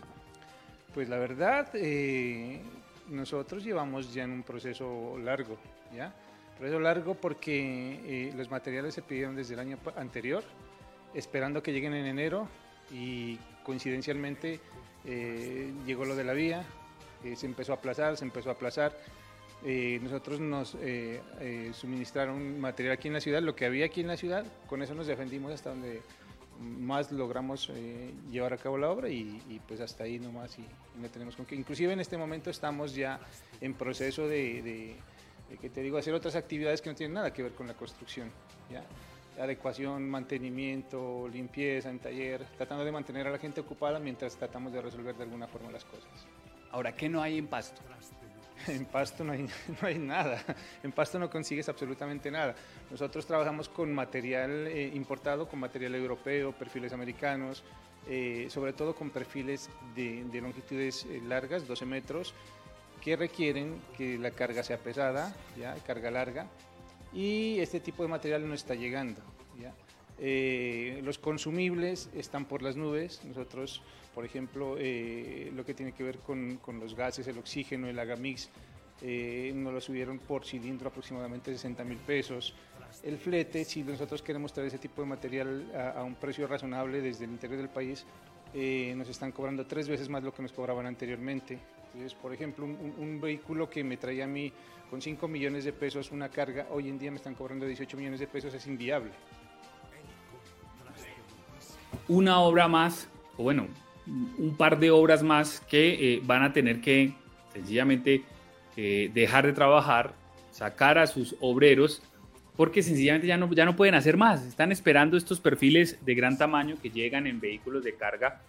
Pues la verdad, eh, nosotros llevamos ya en un proceso largo, ¿ya? Proceso largo porque eh, los materiales se pidieron desde el año anterior, esperando que lleguen en enero y coincidencialmente eh, llegó lo de la vía, se empezó a aplazar, se empezó a aplazar. Eh, nosotros nos eh, eh, suministraron material aquí en la ciudad, lo que había aquí en la ciudad, con eso nos defendimos hasta donde más logramos llevar a cabo la obra y, pues hasta ahí nomás y, no tenemos con qué. Inclusive en este momento estamos ya en proceso de, que te digo, hacer otras actividades que no tienen nada que ver con la construcción, ¿ya? adecuación, mantenimiento, limpieza en taller, tratando de mantener a la gente ocupada mientras tratamos de resolver de alguna forma las cosas. Ahora, ¿qué no hay en Pasto? [LAUGHS] En Pasto no hay, no hay nada, en Pasto no consigues absolutamente nada. Nosotros trabajamos con material eh, importado, con material europeo, perfiles americanos, eh, sobre todo con perfiles de, de longitudes eh, largas, 12 metros, que requieren que la carga sea pesada, ¿ya? carga larga, y este tipo de material no está llegando. ¿ya? Eh, los consumibles están por las nubes. Nosotros, por ejemplo, eh, lo que tiene que ver con, con, los gases, el oxígeno, el agamix, eh, nos lo subieron por cilindro aproximadamente 60 mil pesos. El flete, si nosotros queremos traer ese tipo de material a, a un precio razonable desde el interior del país, eh, nos están cobrando tres veces más lo que nos cobraban anteriormente. Entonces, por ejemplo, un, vehículo que me traía a mí con 5 millones de pesos una carga, hoy en día me están cobrando 18 millones de pesos, es inviable. Una obra más, o bueno, un par de obras más que eh, van a tener que sencillamente eh, dejar de trabajar, sacar a sus obreros, porque sencillamente ya no, ya no pueden hacer más. Están esperando estos perfiles de gran tamaño que llegan en vehículos de carga.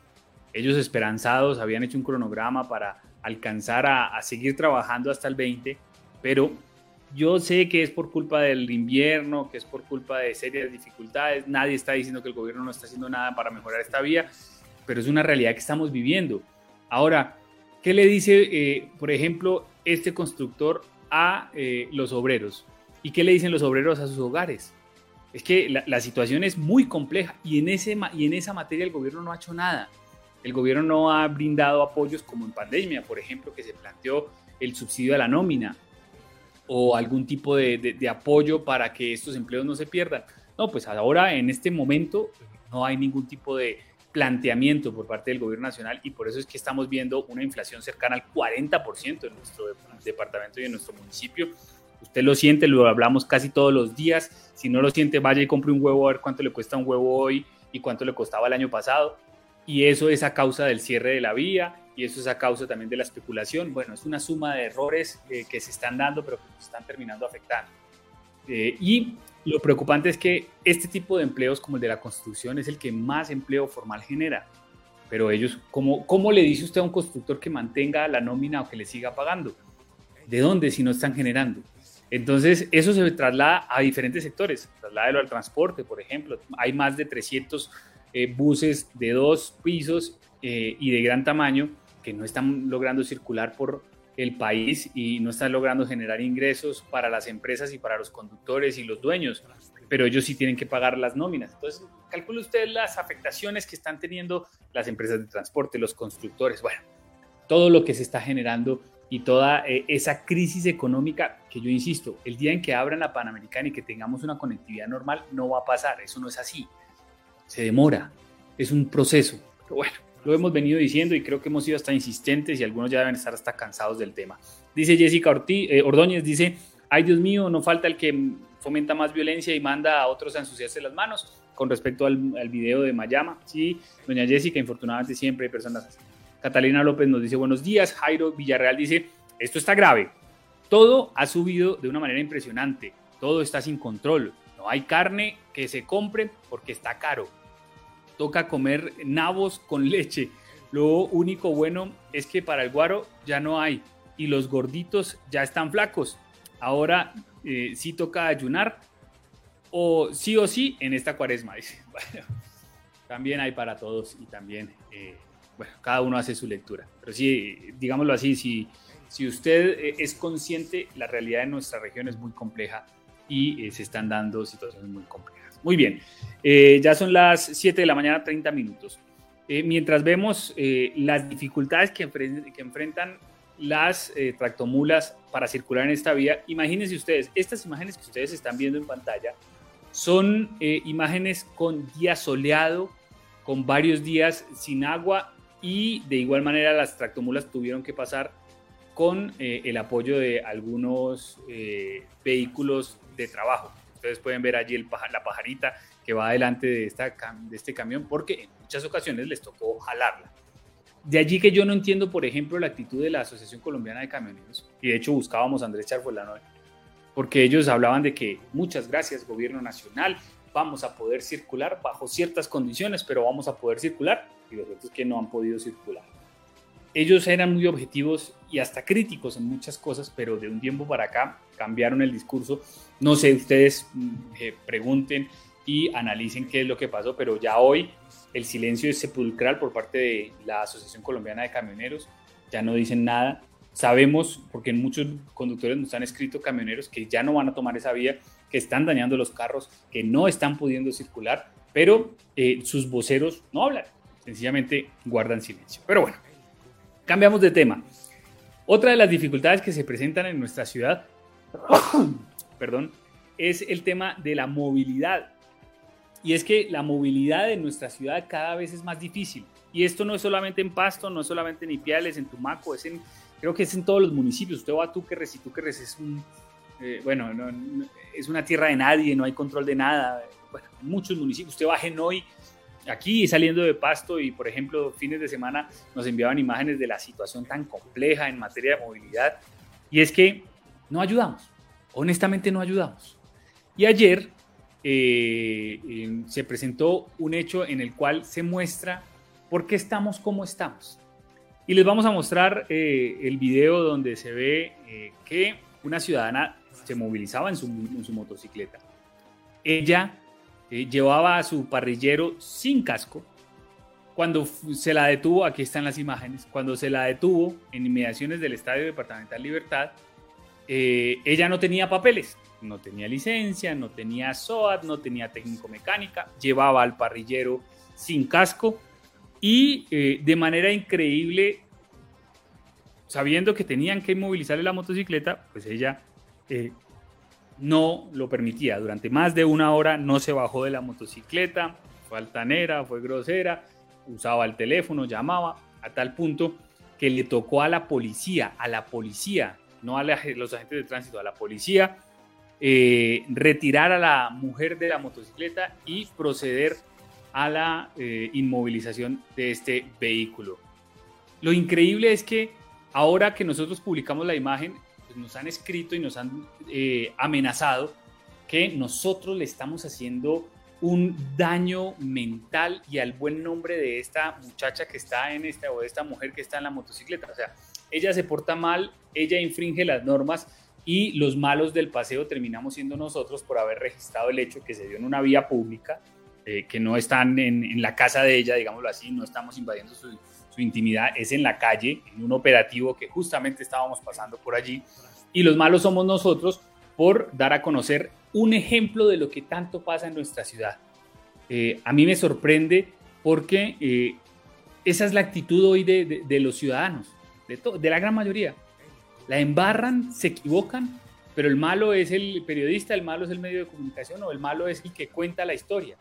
Ellos esperanzados habían hecho un cronograma para alcanzar a, a seguir trabajando hasta el 20, pero yo sé que es por culpa del invierno, que es por culpa de serias dificultades. Nadie está diciendo que el gobierno no está haciendo nada para mejorar esta vía, pero es una realidad que estamos viviendo. Ahora, ¿qué le dice, eh, por ejemplo, este constructor a eh, los obreros? ¿Y qué le dicen los obreros a sus hogares? Es que la, situación es muy compleja y en, ese, y en esa materia el gobierno no ha hecho nada. El gobierno no ha brindado apoyos como en pandemia, por ejemplo, que se planteó el subsidio a la nómina o algún tipo de, de, apoyo para que estos empleos no se pierdan. No, pues ahora en este momento no hay ningún tipo de planteamiento por parte del gobierno nacional y por eso es que estamos viendo una inflación cercana al 40% en nuestro departamento y en nuestro municipio. Usted lo siente, lo hablamos casi todos los días. Si no lo siente, vaya y compre un huevo a ver cuánto le cuesta un huevo hoy y cuánto le costaba el año pasado. Y eso es a causa del cierre de la vía, y eso es a causa también de la especulación. Bueno, es una suma de errores eh, que se están dando, pero que nos están terminando afectando. Eh, y lo preocupante es que este tipo de empleos, como el de la construcción, es el que más empleo formal genera. Pero ellos, ¿cómo, ¿cómo le dice usted a un constructor que mantenga la nómina o que le siga pagando? ¿De dónde si no están generando? Entonces, eso se traslada a diferentes sectores. Trasládelo al transporte, por ejemplo. Hay más de 300 eh, buses de dos pisos eh, y de gran tamaño que no están logrando circular por el país y no están logrando generar ingresos para las empresas y para los conductores y los dueños, pero ellos sí tienen que pagar las nóminas. Entonces, calcule usted las afectaciones que están teniendo las empresas de transporte, los constructores, bueno, todo lo que se está generando y toda eh, esa crisis económica que yo insisto, el día en que abran la Panamericana y que tengamos una conectividad normal, no va a pasar, eso no es así, se demora, es un proceso, pero bueno, lo hemos venido diciendo y creo que hemos sido hasta insistentes y algunos ya deben estar hasta cansados del tema. Dice Jessica Ortiz, eh, Ordóñez, dice, ay Dios mío, no falta el que fomenta más violencia y manda a otros a ensuciarse las manos con respecto al, al video de Mayama. Sí, doña Jessica, infortunadamente siempre hay personas así. Catalina López nos dice buenos días. Jairo Villarreal dice, esto está grave. Todo ha subido de una manera impresionante. Todo está sin control. No hay carne que se compre porque está caro. Toca comer nabos con [LAUGHS] leche. Lo único bueno es que para el guaro ya no hay y los gorditos ya están flacos. Ahora eh, sí toca ayunar o sí o sí en esta cuaresma. [LAUGHS] Dice. Bueno, también hay para todos y también eh, bueno, cada uno hace su lectura. Pero sí, digámoslo así, si, si usted eh, es consciente, la realidad en nuestra región es muy compleja y eh, se están dando situaciones muy complejas. Muy bien, eh, ya son las 7 de la mañana, 30 minutos. mientras vemos las dificultades que, que enfrentan las tractomulas para circular en esta vía, imagínense ustedes, estas imágenes que ustedes están viendo en pantalla son imágenes con día soleado, con varios días sin agua y de igual manera las tractomulas tuvieron que pasar con eh, el apoyo de algunos eh, vehículos de trabajo. Ustedes pueden ver allí el la pajarita que va adelante de, esta, de este camión porque en muchas ocasiones les tocó jalarla. De allí que yo no entiendo, por ejemplo, la actitud de la Asociación Colombiana de Camioneros, y de hecho buscábamos a Andrés Charfolano, porque ellos hablaban de que muchas gracias, gobierno nacional, vamos a poder circular bajo ciertas condiciones, pero vamos a poder circular y los otros que no han podido circular. Ellos eran muy objetivos y hasta críticos en muchas cosas, pero de un tiempo para acá cambiaron el discurso. No sé, ustedes mm, eh, pregunten y analicen qué es lo que pasó, pero ya hoy el silencio es sepulcral por parte de la Asociación Colombiana de Camioneros, ya no dicen nada. Sabemos, porque muchos conductores nos han escrito camioneros que ya no van a tomar esa vía, que están dañando los carros, que no están pudiendo circular, pero eh, sus voceros no hablan sencillamente guardan silencio. Pero bueno, cambiamos de tema. Otra de las dificultades que se presentan en nuestra ciudad, [COUGHS] perdón, es el tema de la movilidad. Y es que la movilidad en nuestra ciudad cada vez es más difícil. Y esto no es solamente en Pasto, no es solamente en Ipiales, en Tumaco, es en, creo que es en todos los municipios. Usted va a Túquerres y Túquerres es un, eh, bueno, es una tierra de nadie, no hay control de nada. Bueno, muchos municipios. Usted va a Genoy aquí saliendo de Pasto y, por ejemplo, fines de semana nos enviaban imágenes de la situación tan compleja en materia de movilidad. Y es que no ayudamos, honestamente no ayudamos. Y ayer eh, se presentó un hecho en el cual se muestra por qué estamos como estamos. Y les vamos a mostrar eh, el video donde se ve eh, que una ciudadana se movilizaba en su, en su motocicleta. Ella eh, llevaba a su parrillero sin casco. Cuando se la detuvo, aquí están las imágenes, cuando se la detuvo en inmediaciones del Estadio Departamental Libertad, eh, ella no tenía papeles, no tenía licencia, no tenía SOAT, no tenía técnico mecánica, llevaba al parrillero sin casco y eh, de manera increíble, sabiendo que tenían que inmovilizarle la motocicleta, pues ella no lo permitía. Durante más de una hora no se bajó de la motocicleta, fue altanera, fue grosera, usaba el teléfono, llamaba, a tal punto que le tocó a la policía, a la policía, no a los agentes de tránsito, a la policía, eh, retirar a la mujer de la motocicleta y proceder a la eh, inmovilización de este vehículo. Lo increíble es que ahora que nosotros publicamos la imagen, nos han escrito y nos han eh, amenazado que nosotros le estamos haciendo un daño mental y al buen nombre de esta muchacha que está en esta o de esta mujer que está en la motocicleta. O sea, ella se porta mal, ella infringe las normas y los malos del paseo terminamos siendo nosotros por haber registrado el hecho que se dio en una vía pública, eh, que no están en, en, la casa de ella, digámoslo así, no estamos invadiendo su, su intimidad, es en la calle, en un operativo que justamente estábamos pasando por allí y los malos somos nosotros por dar a conocer un ejemplo de lo que tanto pasa en nuestra ciudad. Eh, a mí me sorprende porque eh, esa es la actitud hoy de, los ciudadanos, de, de, la gran mayoría. La embarran, se equivocan, pero el malo es el periodista, el malo es el medio de comunicación o el malo es el que cuenta la historia.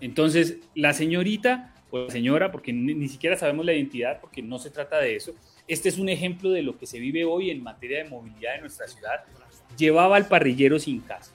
Entonces, la señorita o la señora, porque ni, ni siquiera sabemos la identidad, porque no se trata de eso, este es un ejemplo de lo que se vive hoy en materia de movilidad en nuestra ciudad. Llevaba al parrillero sin casa,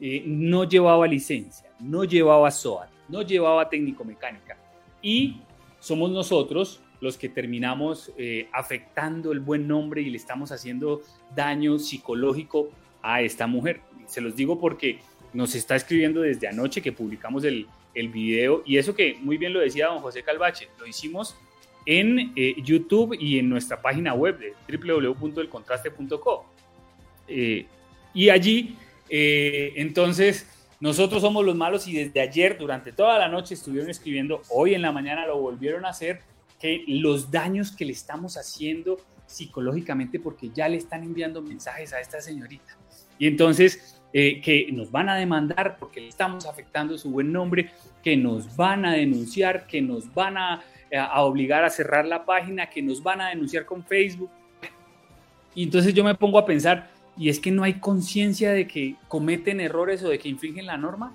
eh, no llevaba licencia, no llevaba SOAT, no llevaba técnico mecánica. Y somos nosotros los que terminamos eh, afectando el buen nombre y le estamos haciendo daño psicológico a esta mujer. Se los digo porque nos está escribiendo desde anoche que publicamos el, el video y eso que muy bien lo decía don José Calvache, lo hicimos en eh, YouTube y en nuestra página web de www.elcontraste.co. Eh, y allí, eh, entonces, nosotros somos los malos y desde ayer, durante toda la noche, estuvieron escribiendo, hoy en la mañana lo volvieron a hacer, que los daños que le estamos haciendo psicológicamente porque ya le están enviando mensajes a esta señorita. Y entonces, que nos van a demandar porque le estamos afectando su buen nombre, que nos van a denunciar, que nos van a a obligar a cerrar la página, que nos van a denunciar con Facebook. Y entonces yo me pongo a pensar, ¿y es que no hay conciencia de que cometen errores o de que infringen la norma?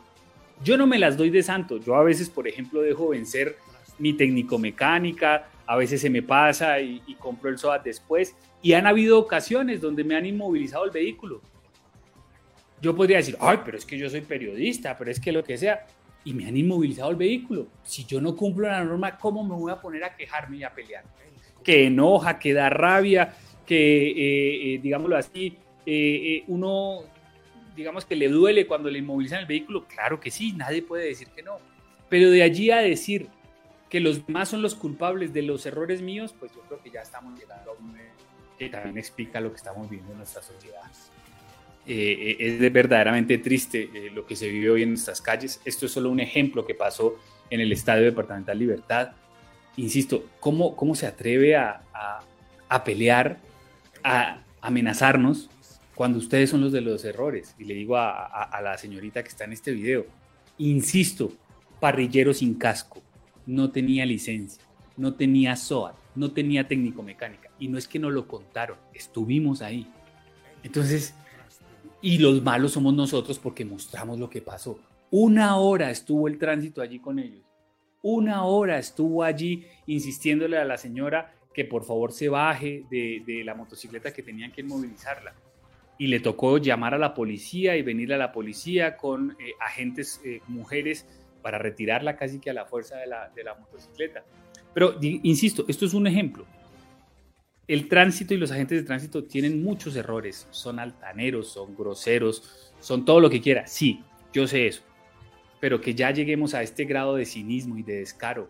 Yo no me las doy de santo. Yo a veces, por ejemplo, dejo vencer mi técnico mecánica, a veces se me pasa y, y compro el SOAT después. Y han habido ocasiones donde me han inmovilizado el vehículo. Yo podría decir, ay, pero es que yo soy periodista, pero es que lo que sea y me han inmovilizado el vehículo. Si yo no cumplo la norma, ¿cómo me voy a poner a quejarme y a pelear? Que enoja, que da rabia, que, eh, eh, digámoslo así, eh, uno, digamos que le duele cuando le inmovilizan el vehículo. Claro que sí, nadie puede decir que no. Pero de allí a decir que los demás son los culpables de los errores míos, pues yo creo que ya estamos llegando a un que también explica lo que estamos viendo en nuestra sociedad. Eh, es verdaderamente triste eh, lo que se vive hoy en nuestras calles. Esto es solo un ejemplo que pasó en el Estadio Departamental Libertad. Insisto, ¿cómo, cómo se atreve a, a, pelear, a amenazarnos cuando ustedes son los de los errores? Y le digo a, a la señorita que está en este video, insisto, parrillero sin casco, no tenía licencia, no tenía SOAT, no tenía técnico mecánica. Y no es que no lo contaron, estuvimos ahí. Entonces, y los malos somos nosotros porque mostramos lo que pasó. Una hora estuvo el tránsito allí con ellos. Una hora estuvo allí insistiéndole a la señora que por favor se baje de, la motocicleta que tenían que movilizarla. Y le tocó llamar a la policía y venir a la policía con eh, agentes eh, mujeres para retirarla casi que a la fuerza de la, de la motocicleta. Pero insisto, esto es un ejemplo el tránsito y los agentes de tránsito tienen muchos errores. Son altaneros, son groseros, son todo lo que quiera. Sí, yo sé eso. Pero que ya lleguemos a este grado de cinismo y de descaro,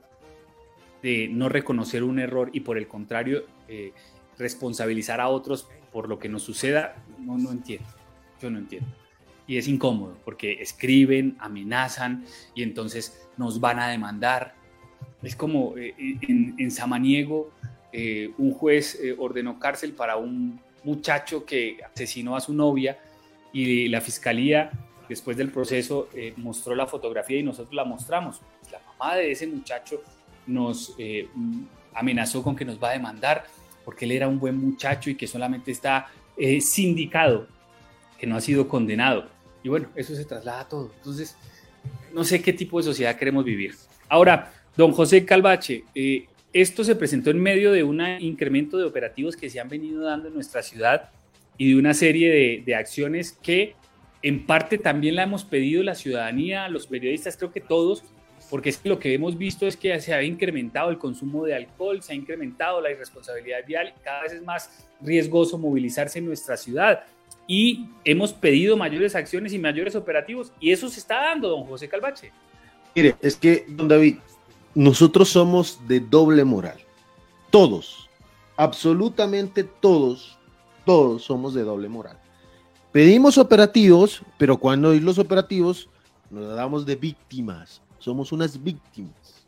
de no reconocer un error y por el contrario eh, responsabilizar a otros por lo que nos suceda, no, no entiendo. Yo no entiendo. Y es incómodo porque escriben, amenazan y entonces nos van a demandar. Es como eh, en, en Samaniego eh, un juez eh, ordenó cárcel para un muchacho que asesinó a su novia y la fiscalía después del proceso eh, mostró la fotografía y nosotros la mostramos. La mamá de ese muchacho nos amenazó con que nos va a demandar porque él era un buen muchacho y que solamente está sindicado, que no ha sido condenado. Y bueno, eso se traslada a todo. Entonces, no sé qué tipo de sociedad queremos vivir. Ahora, don José Calvache, esto se presentó en medio de un incremento de operativos que se han venido dando en nuestra ciudad y de una serie de, acciones que en parte también la hemos pedido la ciudadanía, los periodistas, creo que todos, porque es que lo que hemos visto es que se ha incrementado el consumo de alcohol, se ha incrementado la irresponsabilidad vial cada vez es más riesgoso movilizarse en nuestra ciudad. Y hemos pedido mayores acciones y mayores operativos y eso se está dando, don José Calvache. Mire, es que, don David, nosotros somos de doble moral. Todos, absolutamente todos, todos somos de doble moral. Pedimos operativos, pero cuando hay los operativos nos damos de víctimas. Somos unas víctimas.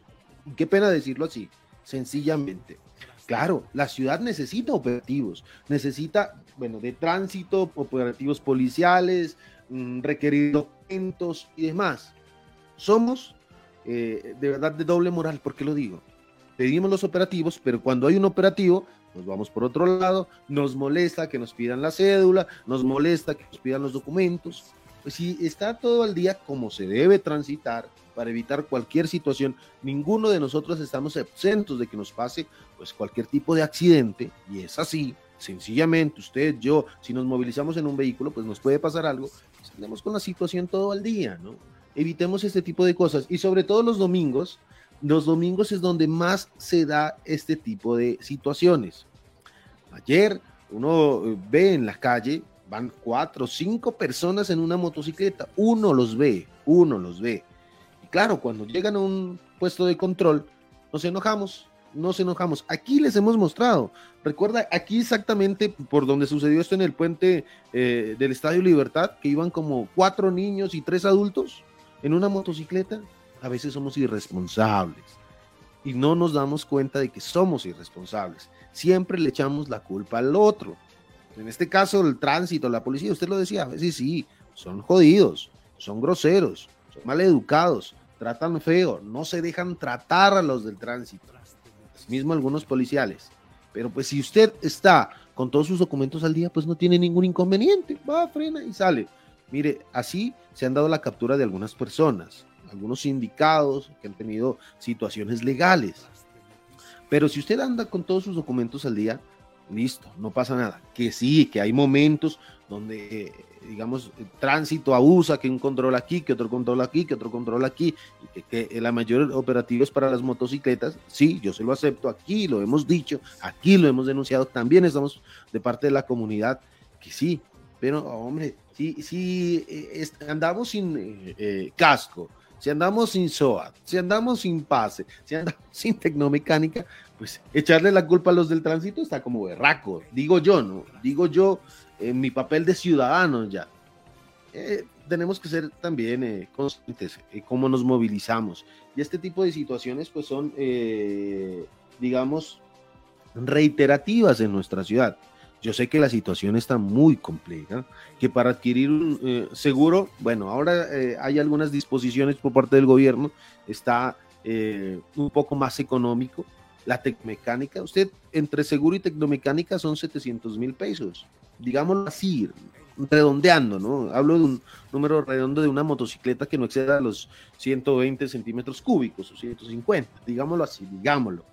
Qué pena decirlo así, sencillamente. Claro, la ciudad necesita operativos, necesita, bueno, de tránsito, operativos policiales, mm, requerir documentos y demás. Somos eh, de verdad de doble moral. ¿Por qué lo digo? Pedimos los operativos, pero cuando hay un operativo, nos vamos por otro lado, nos molesta que nos pidan la cédula, nos molesta que nos pidan los documentos. Pues si está todo el día como se debe transitar para evitar cualquier situación, ninguno de nosotros estamos exentos de que nos pase pues cualquier tipo de accidente y es así, sencillamente usted, yo, si nos movilizamos en un vehículo, pues nos puede pasar algo, pues andemos con la situación todo el día, ¿no? Evitemos este tipo de cosas y sobre todo los domingos, los domingos es donde más se da este tipo de situaciones. Ayer uno eh, ve en la calle, van cuatro, cinco personas en una motocicleta, uno los ve, uno los ve. Y claro, cuando llegan a un puesto de control, nos enojamos, nos enojamos. Aquí les hemos mostrado, recuerda, aquí exactamente por donde sucedió esto en el puente eh, del Estadio Libertad, que iban como cuatro niños y tres adultos en una motocicleta, a veces somos irresponsables y no nos damos cuenta de que somos irresponsables. Siempre le echamos la culpa al otro. En este caso, el tránsito, la policía, usted lo decía, a veces sí, son jodidos, son groseros, son mal educados, tratan feo, no se dejan tratar a los del tránsito. Mismo algunos policiales. Pero pues si usted está con todos sus documentos al día, pues no tiene ningún inconveniente. Va, frena y sale. Mire, así se han dado la captura de algunas personas algunos sindicados que han tenido situaciones legales. Pero si usted anda con todos sus documentos al día, listo, no pasa nada. Que sí, que hay momentos donde, digamos, el tránsito abusa, que un control aquí, que otro control aquí, que otro control aquí, que, que la mayor operativa es para las motocicletas. Sí, yo se lo acepto, aquí lo hemos dicho, aquí lo hemos denunciado, también estamos de parte de la comunidad, que sí, pero hombre, si, si eh, andamos sin eh, eh, casco, si andamos sin SOA, si andamos sin pase, si andamos [LAUGHS] sin tecnomecánica, pues echarle la culpa a los del tránsito está como berraco, digo yo, ¿no? Digo yo en mi papel de ciudadano ya. Eh, tenemos que ser también eh, conscientes de cómo nos movilizamos. Y este tipo de situaciones pues son, eh, digamos, reiterativas en nuestra ciudad. Yo sé que la situación está muy compleja, que para adquirir un eh, seguro, bueno, ahora eh, hay algunas disposiciones por parte del gobierno, está eh, un poco más económico. La tecnomecánica, usted entre seguro y tecnomecánica son 700 mil pesos, digámoslo así, redondeando, ¿no? Hablo de un número redondo de una motocicleta que no exceda los 120 centímetros cúbicos o 150, digámoslo así, digámoslo.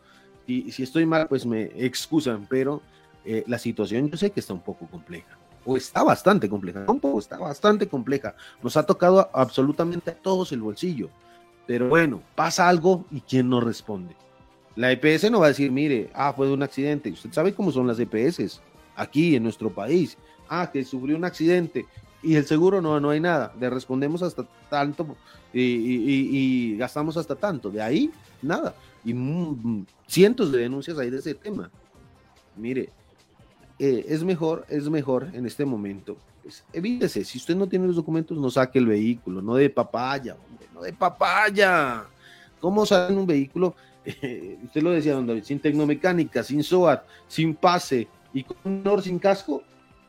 Y si estoy mal, pues me excusan, pero eh, la situación yo sé que está un poco compleja, o está bastante compleja, un está bastante compleja. Nos ha tocado absolutamente a todos el bolsillo, pero bueno, pasa algo y ¿quién no responde? La EPS no va a decir, mire, ah, fue un accidente. Usted sabe cómo son las EPS aquí en nuestro país. Ah, que sufrió un accidente y el seguro no, no hay nada. Le respondemos hasta tanto y, y gastamos hasta tanto. De ahí, nada. Y cientos de denuncias hay de ese tema. Mire, eh, es mejor, es mejor en este momento. Pues, evítese, si usted no tiene los documentos, no saque el vehículo, no de papaya, hombre, no de papaya. ¿Cómo sale un vehículo? [LAUGHS] usted lo decía, don David, sin tecnomecánica, sin SOAT, sin pase y con un sin casco.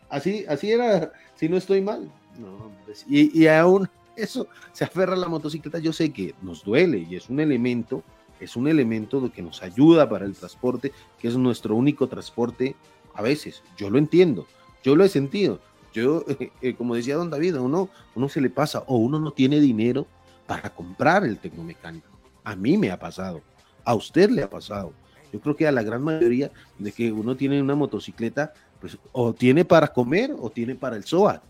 Así, así era, [LAUGHS] si no estoy mal. No, y, y aún [LAUGHS] eso se aferra a la motocicleta. Yo sé que nos duele y es un elemento, es un elemento que nos ayuda para el transporte, que es nuestro único transporte a veces, yo lo entiendo, yo lo he sentido. Yo, [LAUGHS] eh, como decía don David, a uno, uno se le pasa o uno no tiene dinero para comprar el tecnomecánico. A mí me ha pasado, a usted le ha pasado. Yo creo que a la gran mayoría de que uno tiene una motocicleta, pues o tiene para comer o tiene para el SOAT.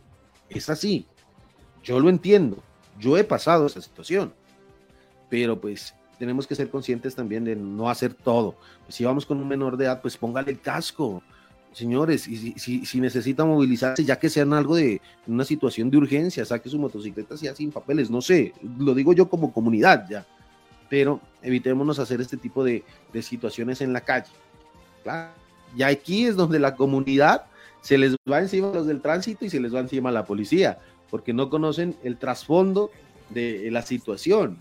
Es así. Yo lo entiendo. Yo he pasado esa situación. Pero pues tenemos que ser conscientes también de no hacer todo. si vamos con un menor de edad, pues póngale el casco señores, y si, si, necesita movilizarse, ya que sean algo de una situación de urgencia, saque su motocicleta sea sin papeles, no sé, lo digo yo como comunidad ya, pero evitémonos hacer este tipo de, situaciones en la calle. Ya aquí es donde la comunidad se les va encima a los del tránsito y se les va encima a la policía, porque no conocen el trasfondo de la situación.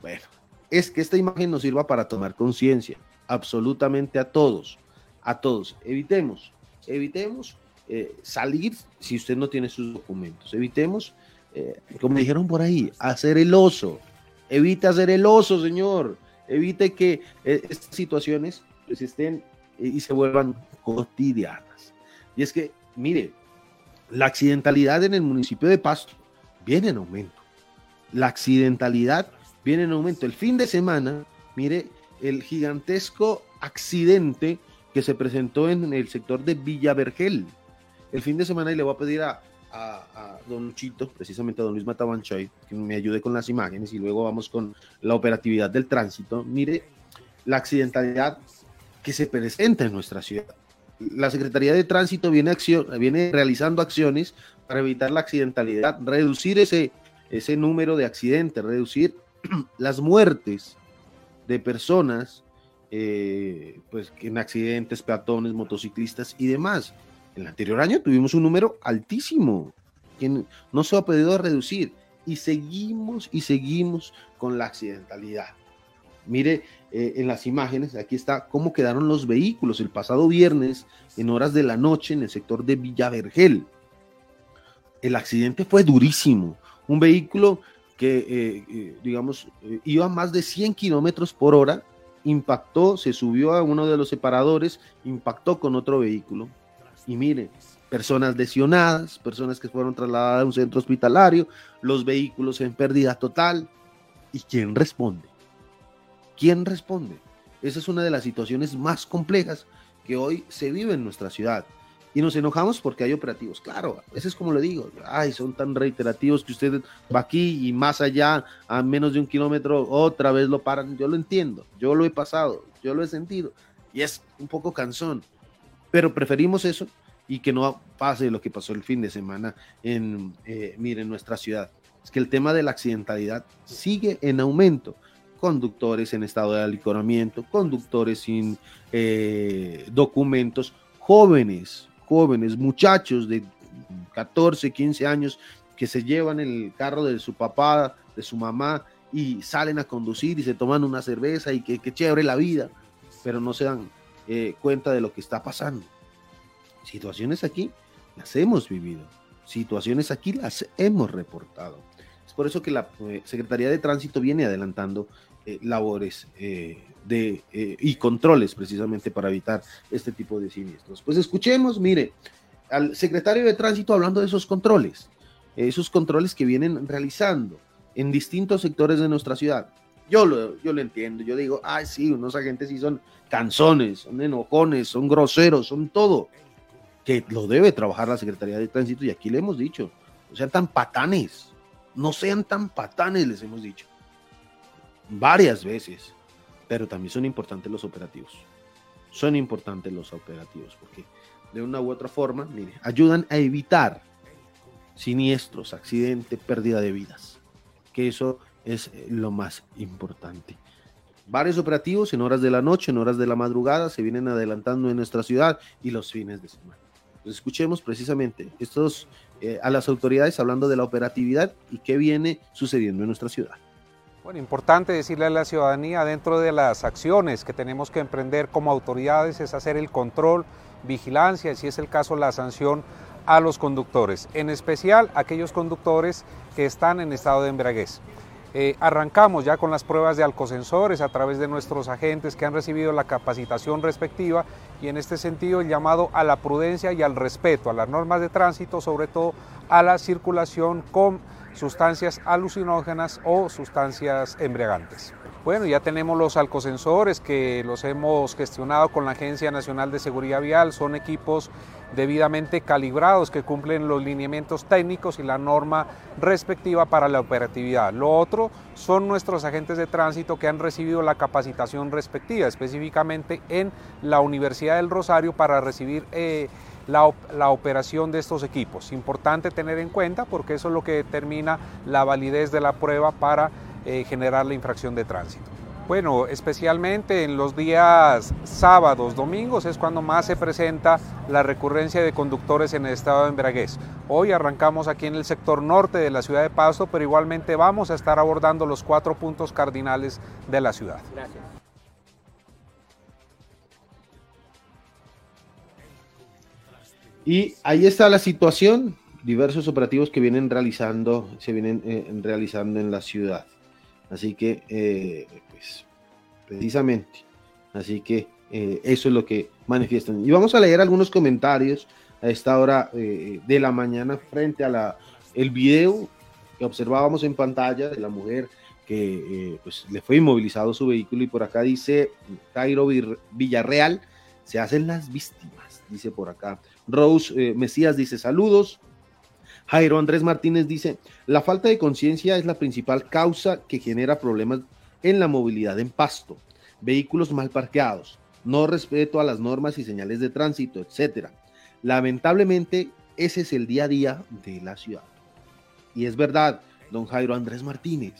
Bueno, es que esta imagen nos sirva para tomar conciencia, absolutamente a todos a todos. Evitemos, evitemos eh, salir si usted no tiene sus documentos. Evitemos, eh, como dijeron por ahí, hacer el oso. Evite hacer el oso, señor. Evite que eh, estas situaciones pues, estén y se vuelvan cotidianas. Y es que, mire, la accidentalidad en el municipio de Pasto viene en aumento. La accidentalidad viene en aumento. El fin de semana, mire, el gigantesco accidente que se presentó en el sector de Villavergel. El fin de semana, y le voy a pedir a, a, don Chito, precisamente a don Luis Matabanchoy, que me ayude con las imágenes y luego vamos con la operatividad del tránsito. Mire la accidentalidad que se presenta en nuestra ciudad. La Secretaría de Tránsito viene, acción, viene realizando acciones para evitar la accidentalidad, reducir ese, ese número de accidentes, reducir [CLEARS THROAT] las muertes de personas eh, pues, en accidentes, peatones, motociclistas y demás. El anterior año tuvimos un número altísimo que no se ha podido reducir y seguimos y seguimos con la accidentalidad. Mire eh, en las imágenes, aquí está cómo quedaron los vehículos el pasado viernes en horas de la noche en el sector de Villavergel. El accidente fue durísimo. Un vehículo que, eh, eh, digamos, iba a más de 100 kilómetros por hora, impactó, se subió a uno de los separadores, impactó con otro vehículo. Y mire, personas lesionadas, personas que fueron trasladadas a un centro hospitalario, los vehículos en pérdida total. ¿Y quién responde? ¿Quién responde? Esa es una de las situaciones más complejas que hoy se vive en nuestra ciudad. Y nos enojamos porque hay operativos. Claro, ese es como le digo. Ay, son tan reiterativos que usted va aquí y más allá, a menos de un kilómetro, otra vez lo paran. Yo lo entiendo, yo lo he pasado, yo lo he sentido. Y es un poco cansón. Pero preferimos eso y que no pase lo que pasó el fin de semana en, eh, en nuestra ciudad. Es que el tema de la accidentalidad sigue en aumento conductores en estado de alicoramiento, conductores sin eh, documentos, jóvenes, jóvenes, muchachos de 14, 15 años que se llevan el carro de su papá, de su mamá y salen a conducir y se toman una cerveza y que, chévere la vida, pero no se dan eh, cuenta de lo que está pasando. Situaciones aquí las hemos vivido, situaciones aquí las hemos reportado. Es por eso que la eh, Secretaría de Tránsito viene adelantando eh, labores eh, de, eh, y controles precisamente para evitar este tipo de siniestros. Pues escuchemos, mire, al secretario de Tránsito hablando de esos controles, esos controles que vienen realizando en distintos sectores de nuestra ciudad. Yo lo, yo lo entiendo, yo digo, ay, sí, unos agentes sí son canzones, son enojones, son groseros, son todo, que lo debe trabajar la Secretaría de Tránsito y aquí le hemos dicho, no sean tan patanes, no sean tan patanes, les hemos dicho varias veces, pero también son importantes los operativos. Son importantes los operativos porque de una u otra forma, mire, ayudan a evitar siniestros, accidentes, pérdida de vidas, que eso es eh, lo más importante. Varios operativos en horas de la noche, en horas de la madrugada, se vienen adelantando en nuestra ciudad y los fines de semana. escuchemos precisamente estos eh, a las autoridades hablando de la operatividad y qué viene sucediendo en nuestra ciudad. Bueno, importante decirle a la ciudadanía dentro de las acciones que tenemos que emprender como autoridades es hacer el control, vigilancia y si es el caso la sanción a los conductores, en especial aquellos conductores que están en estado de embriaguez. Eh, arrancamos ya con las pruebas de alcosensores a través de nuestros agentes que han recibido la capacitación respectiva y en este sentido el llamado a la prudencia y al respeto a las normas de tránsito, sobre todo a la circulación con sustancias alucinógenas o sustancias embriagantes. Bueno, ya tenemos los alcosensores que los hemos gestionado con la Agencia Nacional de Seguridad Vial. Son equipos debidamente calibrados que cumplen los lineamientos técnicos y la norma respectiva para la operatividad. Lo otro son nuestros agentes de tránsito que han recibido la capacitación respectiva, específicamente en la Universidad del Rosario para recibir... Eh, la, operación de estos equipos. Importante tener en cuenta porque eso es lo que determina la validez de la prueba para eh, generar la infracción de tránsito. Bueno, especialmente en los días sábados, domingos es cuando más se presenta la recurrencia de conductores en el estado de embriaguez. Hoy arrancamos aquí en el sector norte de la ciudad de Pasto, pero igualmente vamos a estar abordando los cuatro puntos cardinales de la ciudad. Gracias. Y ahí está la situación, diversos operativos que vienen realizando, se vienen eh, realizando en la ciudad. Así que, eh, pues, precisamente, así que eh, eso es lo que manifiestan. Y vamos a leer algunos comentarios a esta hora de la mañana frente a la, el video que observábamos en pantalla de la mujer que pues, le fue inmovilizado su vehículo y por acá dice Cairo Villarreal, se hacen las víctimas, dice por acá. Rose Mesías dice saludos. Jairo Andrés Martínez dice, la falta de conciencia es la principal causa que genera problemas en la movilidad en pasto, vehículos mal parqueados, no respeto a las normas y señales de tránsito, etcétera. Lamentablemente, ese es el día a día de la ciudad. Y es verdad, don Jairo Andrés Martínez,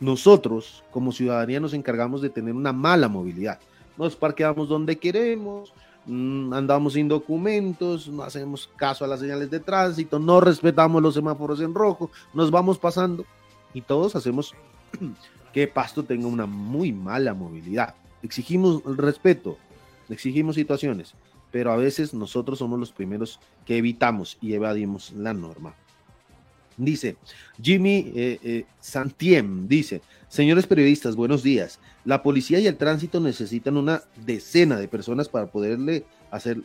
nosotros como ciudadanía nos encargamos de tener una mala movilidad. Nos parqueamos donde queremos, andamos sin documentos, no hacemos caso a las señales de tránsito, no respetamos los semáforos en rojo, nos vamos pasando y todos hacemos [CLEARS THROAT] que Pasto tenga una muy mala movilidad. Exigimos respeto, exigimos situaciones, pero a veces nosotros somos los primeros que evitamos y evadimos la norma. Dice Jimmy eh, eh, Santiem, dice, señores periodistas, buenos días. La policía y el tránsito necesitan una decena de personas para poderle hacer,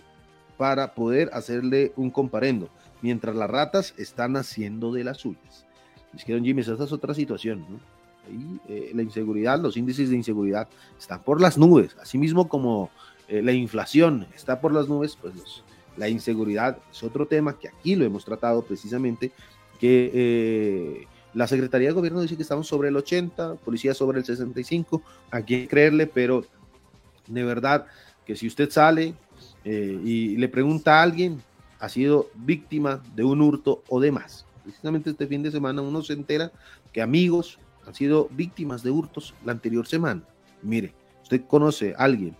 para poder hacerle un comparendo, mientras las ratas están haciendo de las suyas. Es que, don Jimmy, esa es otra situación, ¿no? Ahí, eh, la inseguridad, los índices de inseguridad están por las nubes, asimismo como eh, la inflación está por las nubes, pues la inseguridad es otro tema que aquí lo hemos tratado precisamente, que eh, la Secretaría de Gobierno dice que estamos sobre el 80, policía sobre el 65, a quién creerle, pero de verdad que si usted sale y le pregunta a alguien, ha sido víctima de un hurto o demás. Precisamente este fin de semana uno se entera que amigos han sido víctimas de hurtos la anterior semana. Mire, usted conoce a alguien,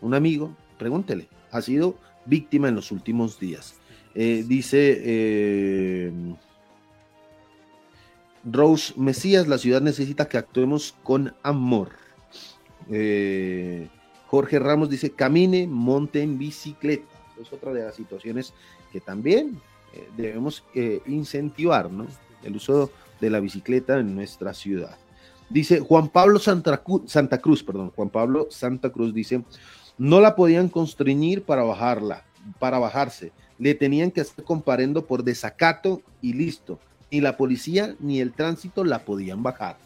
un amigo, pregúntele, ha sido víctima en los últimos días. Eh, dice eh, Rose Mesías, la ciudad necesita que actuemos con amor. Eh, Jorge Ramos dice, camine, monte en bicicleta. Es otra de las situaciones que también debemos incentivar, ¿no? El uso de la bicicleta en nuestra ciudad. Dice Juan Pablo Santa, Santa Cruz, perdón, Juan Pablo Santa Cruz dice, no la podían constreñir para bajarla, para bajarse, le tenían que hacer comparendo por desacato y listo. Ni la policía ni el tránsito la podían bajar.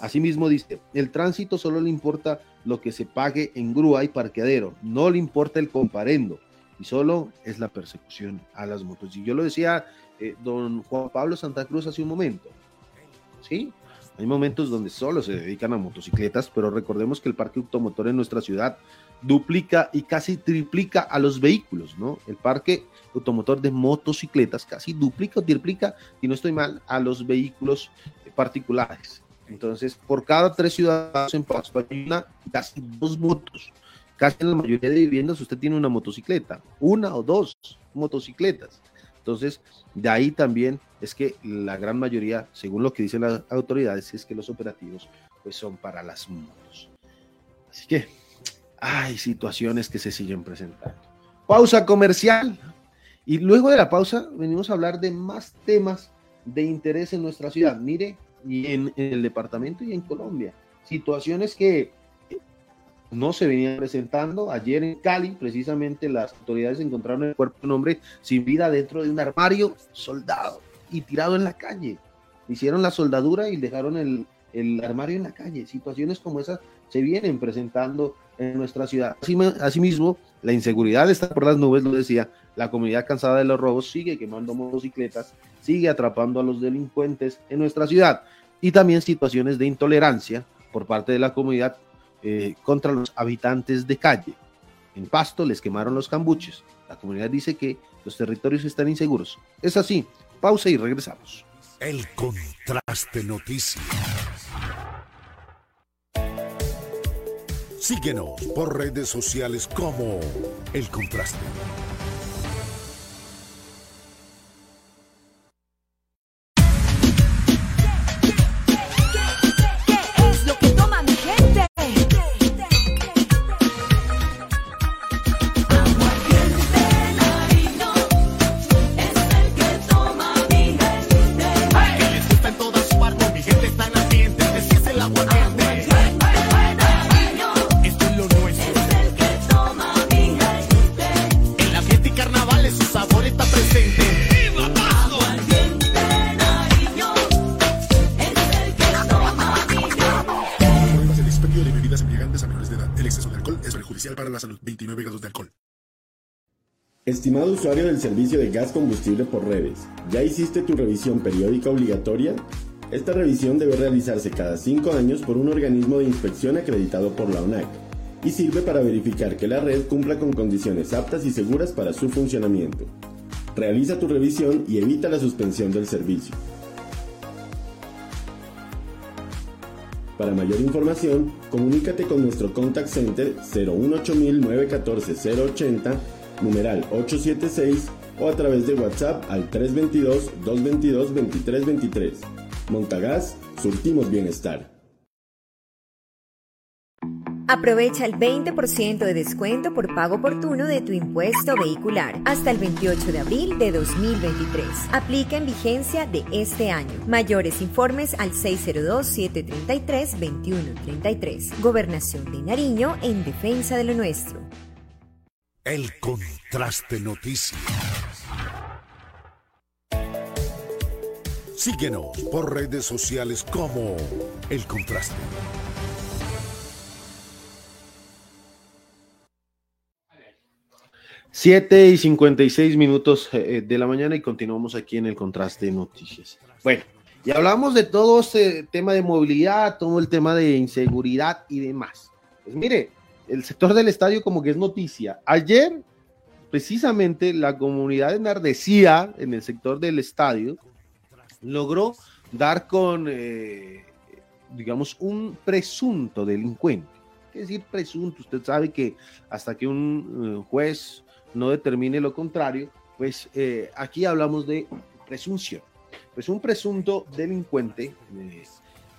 Asimismo dice, el tránsito solo le importa lo que se pague en grúa y parqueadero, no le importa el comparendo y solo es la persecución a las motos. Y yo lo decía eh, don Juan Pablo Santa Cruz hace un momento. ¿Sí? Hay momentos donde solo se dedican a motocicletas, pero recordemos que el parque automotor en nuestra ciudad duplica y casi triplica a los vehículos, ¿no? El parque automotor de motocicletas casi duplica o triplica, si no estoy mal, a los vehículos particulares. Entonces, por cada tres ciudadanos en Pasto una, casi dos motos. Casi en la mayoría de viviendas usted tiene una motocicleta, una o dos motocicletas. Entonces, de ahí también es que la gran mayoría, según lo que dicen las autoridades, es que los operativos pues son para las motos. Así que hay situaciones que se siguen presentando. Pausa comercial. Y luego de la pausa venimos a hablar de más temas de interés en nuestra ciudad. Mire, y en, en el departamento y en Colombia. Situaciones que no se venían presentando. Ayer en Cali, precisamente, las autoridades encontraron el cuerpo de un hombre sin vida dentro de un armario soldado y tirado en la calle. Hicieron la soldadura y dejaron el, armario en la calle. Situaciones como esas se vienen presentando en nuestra ciudad. Asimismo, la inseguridad está por las nubes, lo decía, la comunidad cansada de los robos sigue quemando motocicletas, sigue atrapando a los delincuentes en nuestra ciudad y también situaciones de intolerancia por parte de la comunidad eh, contra los habitantes de calle. En Pasto les quemaron los cambuches. La comunidad dice que los territorios están inseguros. Es así. Pausa y regresamos. El contraste noticias. Síguenos por redes sociales como El Contraste. Usuario del servicio de gas combustible por redes, ¿ya hiciste tu revisión periódica obligatoria? Esta revisión debe realizarse cada cinco años por un organismo de inspección acreditado por la ONAC y sirve para verificar que la red cumpla con condiciones aptas y seguras para su funcionamiento. Realiza tu revisión y evita la suspensión del servicio. Para mayor información, comunícate con nuestro contact center 0180 080 numeral 876 o a través de WhatsApp al 322-222-2323. Montagas, surtimos bienestar. Aprovecha el 20% de descuento por pago oportuno de tu impuesto vehicular hasta el 28 de abril de 2023. Aplica en vigencia de este año. Mayores informes al 602-733-2133. Gobernación de Nariño en defensa de lo nuestro. El contraste noticias. Síguenos por redes sociales como El Contraste. 7 y 56 minutos eh, de la mañana y continuamos aquí en el contraste noticias. Bueno, y hablamos de todo este tema de movilidad, todo el tema de inseguridad y demás. Pues mire, el sector del estadio como que es noticia. Ayer, precisamente, la comunidad enardecida en el sector del estadio logró dar con, eh, digamos, un presunto delincuente. Es decir, presunto, usted sabe que hasta que un eh, juez no determine lo contrario, pues eh, aquí hablamos de presunción. Pues un presunto delincuente,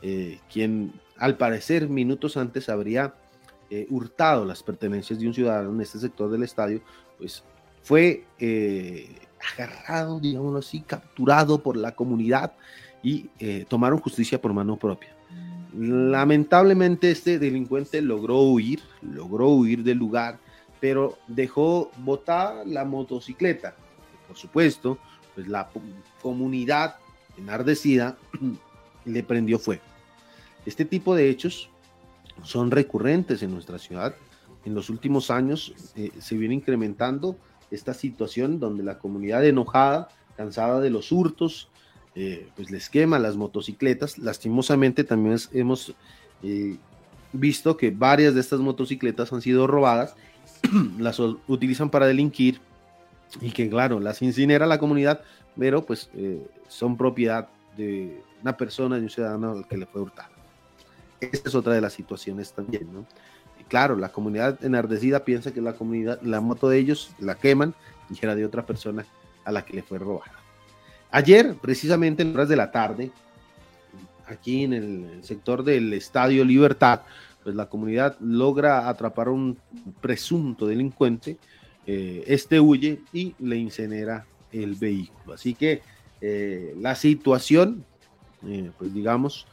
eh, quien al parecer minutos antes habría hurtado las pertenencias de un ciudadano en este sector del estadio, pues fue agarrado, digámoslo así, capturado por la comunidad y tomaron justicia por mano propia. Lamentablemente este delincuente logró huir, logró huir del lugar, pero dejó botar la motocicleta. Por supuesto, pues la comunidad enardecida [CLEARS THROAT] le prendió fuego. Este tipo de hechos son recurrentes en nuestra ciudad. En los últimos años eh, se viene incrementando esta situación donde la comunidad enojada, cansada de los hurtos, eh, pues les quema las motocicletas. Lastimosamente también hemos eh, visto que varias de estas motocicletas han sido robadas [CLEARS THROAT] las utilizan para delinquir y que claro, las incinera la comunidad, pero pues son propiedad de una persona, de un ciudadano al que le fue hurtado. Esta es otra de las situaciones también, ¿no? Claro, la comunidad enardecida piensa que la comunidad, la moto de ellos la queman y era de otra persona a la que le fue robada. Ayer, precisamente en horas de la tarde, aquí en el sector del Estadio Libertad, pues la comunidad logra atrapar a un presunto delincuente, eh, este huye y le incinera el vehículo. Así que eh, la situación, eh, pues digamos,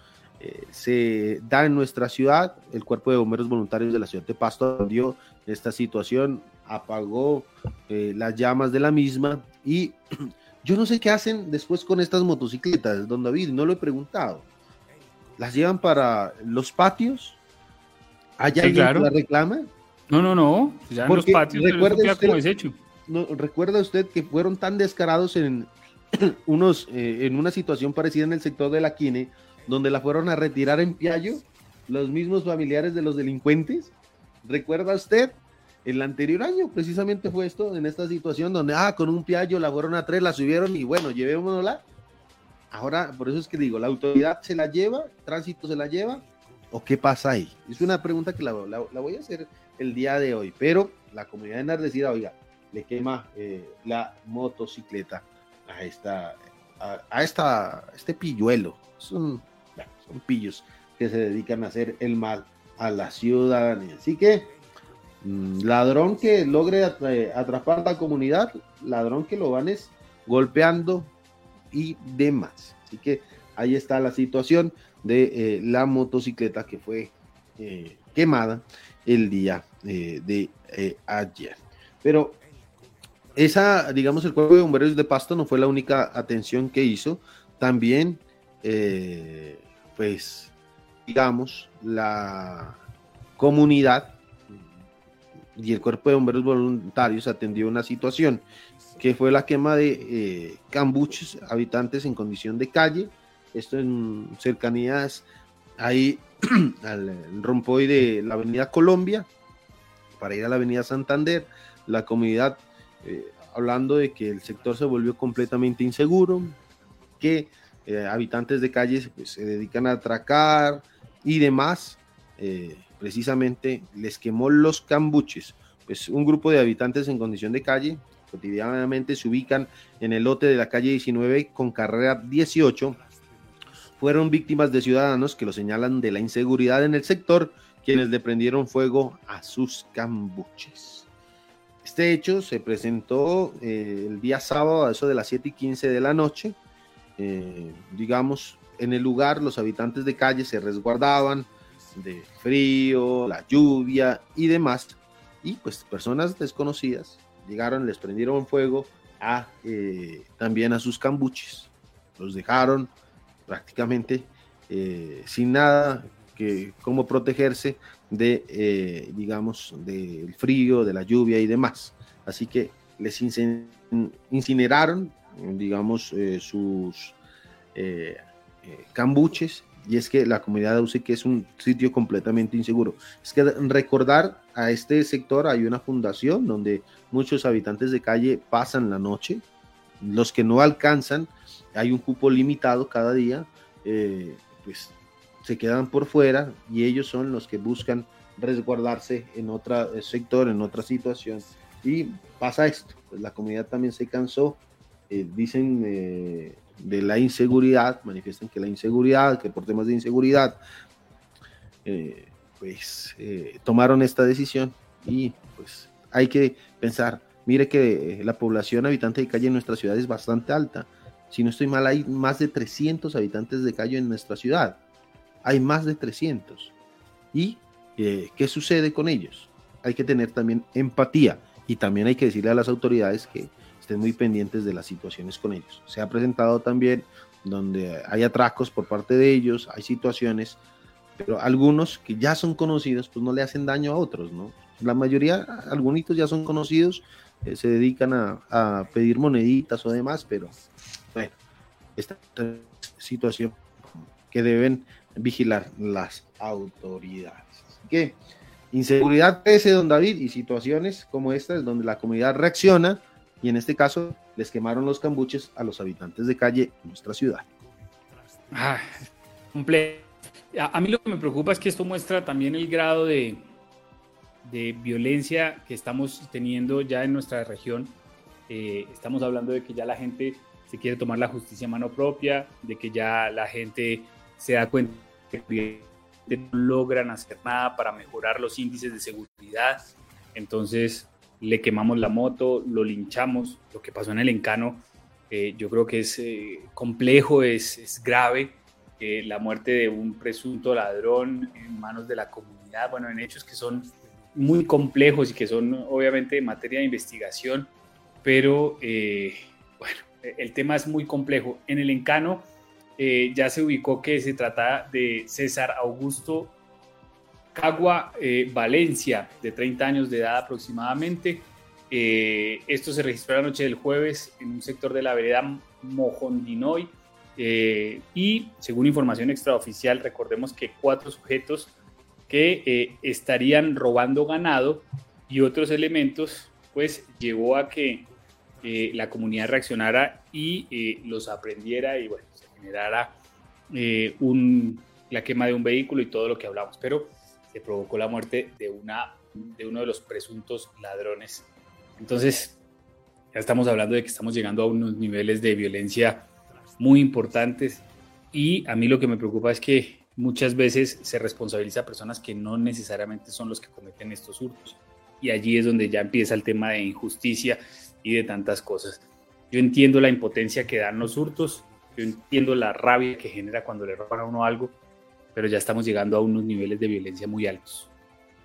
se da en nuestra ciudad. El Cuerpo de Bomberos Voluntarios de la ciudad de Pasto dio esta situación, apagó las llamas de la misma y [CLEARS THROAT] yo no sé qué hacen después con estas motocicletas, don David, no lo he preguntado. ¿Las llevan para los patios? ¿Hay alguien que la reclama? No, no, no. Ya en los patios recuerda usted, como desecho. No, ¿Recuerda usted que fueron tan descarados en [CLEARS THROAT] unos eh, en una situación parecida en el sector de la Quine, donde la fueron a retirar en Piallo los mismos familiares de los delincuentes? ¿Recuerda usted? El anterior año precisamente fue esto, en esta situación donde, ah, con un Piallo la fueron a tres, la subieron y bueno, llevémonosla. Ahora, por eso es que digo, la autoridad se la lleva, tránsito se la lleva, ¿O qué pasa ahí? Es una pregunta que la, voy a hacer el día de hoy, pero la comunidad enardecida, oiga, le quema eh, la motocicleta a esta, a, esta, este pilluelo. Son, pillos que se dedican a hacer el mal a la ciudadanía. Así que, mm, ladrón que logre atrapar a la comunidad, ladrón que lo van es golpeando y demás. Así que ahí está la situación de eh, la motocicleta que fue eh, quemada el día eh, de ayer. Pero esa, digamos, el cuerpo de bomberos de Pasto no fue la única atención que hizo. También, pues, digamos, la comunidad y el cuerpo de bomberos voluntarios atendió una situación que fue la quema de eh, cambuches, habitantes en condición de calle, esto en cercanías ahí [CLEARS THROAT] al rompoy de la avenida Colombia, para ir a la avenida Santander, la comunidad eh, hablando de que el sector se volvió completamente inseguro, que eh, habitantes de calles pues, se dedican a atracar y demás, precisamente les quemó los cambuches. Pues un grupo de habitantes en condición de calle cotidianamente se ubican en el lote de la calle 19 con carrera 18, fueron víctimas de ciudadanos que lo señalan de la inseguridad en el sector, quienes le prendieron fuego a sus cambuches. Este hecho se presentó eh, el día sábado a eso de las 7 y 15 de la noche. Eh, digamos, en el lugar los habitantes de calle se resguardaban de frío, la lluvia y demás. Y pues personas desconocidas llegaron, les prendieron fuego a, eh, también a sus cambuches. Los dejaron prácticamente eh, sin nada que cómo protegerse de, eh, digamos, del frío, de la lluvia y demás. Así que les incineraron, digamos, sus cambuches y es que la comunidad de que es un sitio completamente inseguro. Es que recordar a este sector hay una fundación donde muchos habitantes de calle pasan la noche, los que no alcanzan, hay un cupo limitado cada día, eh, pues se quedan por fuera y ellos son los que buscan resguardarse en otro eh, sector, en otra situación. Y pasa esto, pues la comunidad también se cansó, eh, dicen de la inseguridad, manifiestan que la inseguridad, que por temas de inseguridad, eh, pues eh, tomaron esta decisión y pues hay que pensar, mire que la población habitante de calle en nuestra ciudad es bastante alta. Si no estoy mal, hay más de 300 habitantes de calle en nuestra ciudad. Hay más de 300. ¿Y eh, qué sucede con ellos? Hay que tener también empatía y también hay que decirle a las autoridades que estén muy pendientes de las situaciones con ellos. Se ha presentado también donde hay atracos por parte de ellos, hay situaciones, pero algunos que ya son conocidos, pues no le hacen daño a otros, ¿no? La mayoría, algunos ya son conocidos, eh, se dedican a, a, pedir moneditas o demás, pero bueno, esta situación que deben vigilar las autoridades. Así que inseguridad crece, don David, y situaciones como estas donde la comunidad reacciona y en este caso les quemaron los cambuches a los habitantes de calle en nuestra ciudad. Ah, A, mí lo que me preocupa es que esto muestra también el grado de, de violencia que estamos teniendo ya en nuestra región. Eh, estamos hablando de que ya la gente se quiere tomar la justicia a mano propia, de que ya la gente se da cuenta que no logran hacer nada para mejorar los índices de seguridad. Entonces, le quemamos la moto, lo linchamos. Lo que pasó en el encano, eh, yo creo que es eh, complejo, es, es grave. Eh, la muerte de un presunto ladrón en manos de la comunidad, bueno, en hechos que son muy complejos y que son obviamente materia de investigación, pero bueno, el tema es muy complejo. En el encano ya se ubicó que se trata de César Augusto Cagua eh, Valencia, de 30 años de edad aproximadamente. Eh, esto se registró la noche del jueves en un sector de la vereda Mojondinoy. Eh, y según información extraoficial, recordemos que cuatro sujetos que estarían robando ganado y otros elementos, pues llevó a que la comunidad reaccionara y los aprendiera y bueno, se generara un, la quema de un vehículo y todo lo que hablamos. Pero se provocó la muerte de, una, de uno de los presuntos ladrones. Entonces, ya estamos hablando de que estamos llegando a unos niveles de violencia muy importantes y a mí lo que me preocupa es que muchas veces se responsabiliza a personas que no necesariamente son los que cometen estos hurtos. Y allí es donde ya empieza el tema de injusticia y de tantas cosas. Yo entiendo la impotencia que dan los hurtos, yo entiendo la rabia que genera cuando le roban a uno algo, pero ya estamos llegando a unos niveles de violencia muy altos.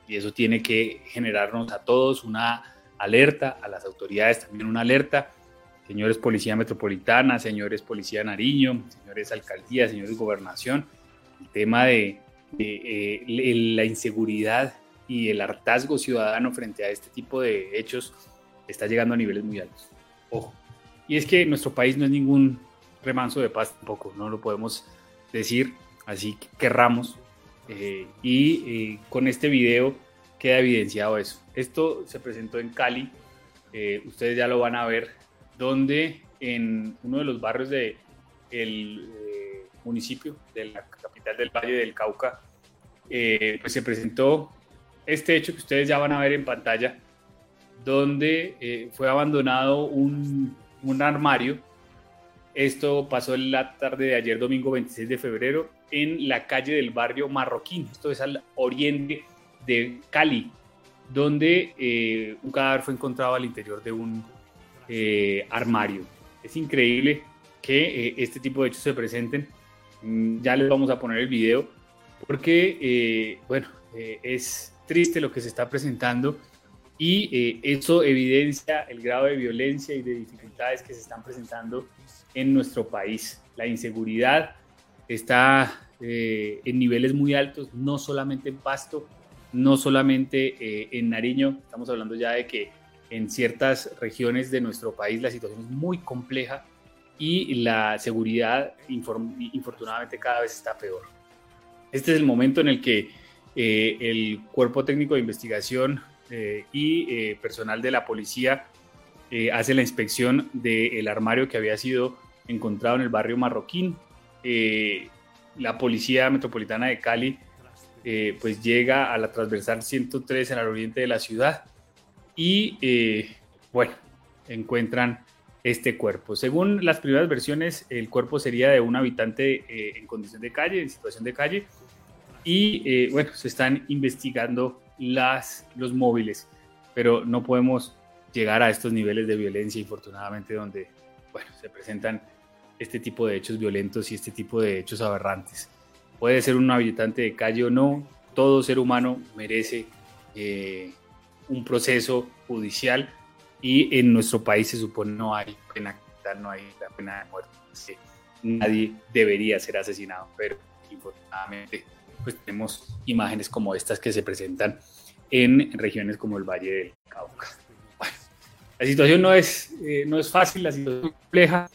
Y eso tiene que generarnos a todos una alerta, a las autoridades también una alerta. Señores Policía Metropolitana, señores Policía Nariño, señores Alcaldía, señores Gobernación, el tema de, eh, la inseguridad y el hartazgo ciudadano frente a este tipo de hechos está llegando a niveles muy altos. Ojo. Y es que nuestro país no es ningún remanso de paz tampoco, no lo podemos decir así que querramos. Eh, y eh, con este video queda evidenciado eso. Esto se presentó en Cali, eh, ustedes ya lo van a ver, donde en uno de los barrios del el municipio de la capital del Valle del Cauca, pues se presentó este hecho que ustedes ya van a ver en pantalla, donde fue abandonado un, un armario. Esto pasó en la tarde de ayer, domingo 26 de febrero, en la calle del barrio Marroquín. Esto es al oriente de Cali, donde eh, un cadáver fue encontrado al interior de un eh, armario. Es increíble que eh, este tipo de hechos se presenten. Mm, ya les vamos a poner el video porque, bueno, es triste lo que se está presentando y eso evidencia el grado de violencia y de dificultades que se están presentando en nuestro país. La inseguridad está en niveles muy altos, no solamente en Pasto, no solamente eh, en Nariño, estamos hablando ya de que en ciertas regiones de nuestro país la situación es muy compleja y la seguridad infortunadamente cada vez está peor. Este es el momento en el que eh, el cuerpo técnico de investigación eh, y personal de la policía hace la inspección del armario que había sido encontrado en el barrio Marroquín. La Policía Metropolitana de Cali eh, pues llega a la transversal 103 en el oriente de la ciudad y eh, bueno, encuentran este cuerpo. Según las primeras versiones, el cuerpo sería de un habitante eh, en condición de calle, en situación de calle, y bueno, se están investigando las, los móviles, pero no podemos llegar a estos niveles de violencia, infortunadamente, donde bueno, se presentan este tipo de hechos violentos y este tipo de hechos aberrantes puede ser un habitante de calle o no, todo ser humano merece eh, un proceso judicial y en nuestro país se supone no hay pena capital, no hay la pena de muerte. nadie debería ser asesinado, pero infortunadamente pues tenemos imágenes como estas que se presentan en regiones como el Valle del Cauca. Bueno, la situación no es, eh, no es fácil, la situación es compleja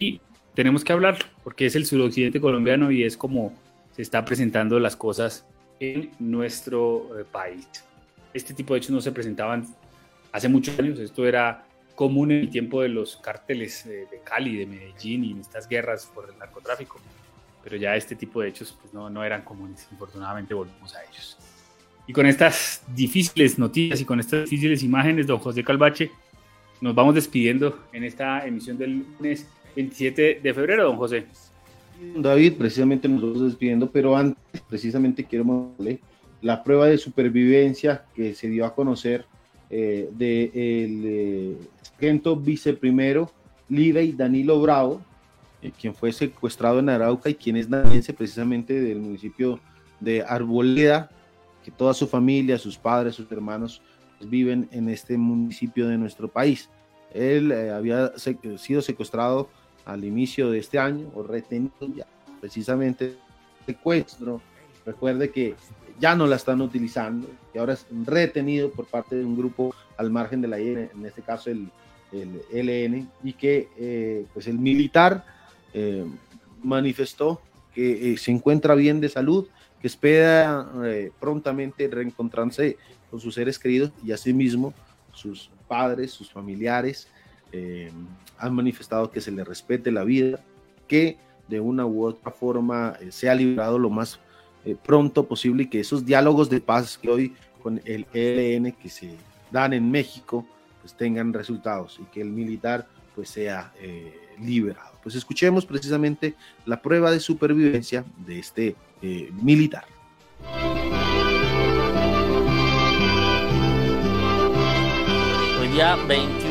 y tenemos que hablar porque es el suroccidente colombiano y es como se está presentando las cosas en nuestro eh, país. Este tipo de hechos no se presentaban hace muchos años, esto era común en el tiempo de los cárteles de Cali, de Medellín y en estas guerras por el narcotráfico, pero ya este tipo de hechos pues, no, no eran comunes, infortunadamente volvemos a ellos. Y con estas difíciles noticias y con estas difíciles imágenes, don José Calvache, nos vamos despidiendo en esta emisión del lunes 27 de febrero, don José. David, precisamente nos vamos despidiendo, pero antes, precisamente quiero mostrarle la prueba de supervivencia que se dio a conocer eh, del de eh, viceprimero Lidey Danilo Bravo, eh, quien fue secuestrado en Arauca y quien es nariñense precisamente del municipio de Arboleda, que toda su familia, sus padres, sus hermanos pues, viven en este municipio de nuestro país. Él eh, había sido secuestrado al inicio de este año o retenido ya precisamente secuestro. Recuerde que ya no la están utilizando y ahora es retenido por parte de un grupo al margen de la IN, en este caso el, LN, y que eh, pues el militar eh, manifestó que eh, se encuentra bien de salud, que espera prontamente reencontrarse con sus seres queridos y asimismo sus padres, sus familiares, eh, han manifestado que se le respete la vida, que de una u otra forma eh, sea liberado lo más eh, pronto posible y que esos diálogos de paz que hoy con el ELN que se dan en México pues tengan resultados y que el militar pues sea liberado. Pues escuchemos precisamente la prueba de supervivencia de este militar. Hoy día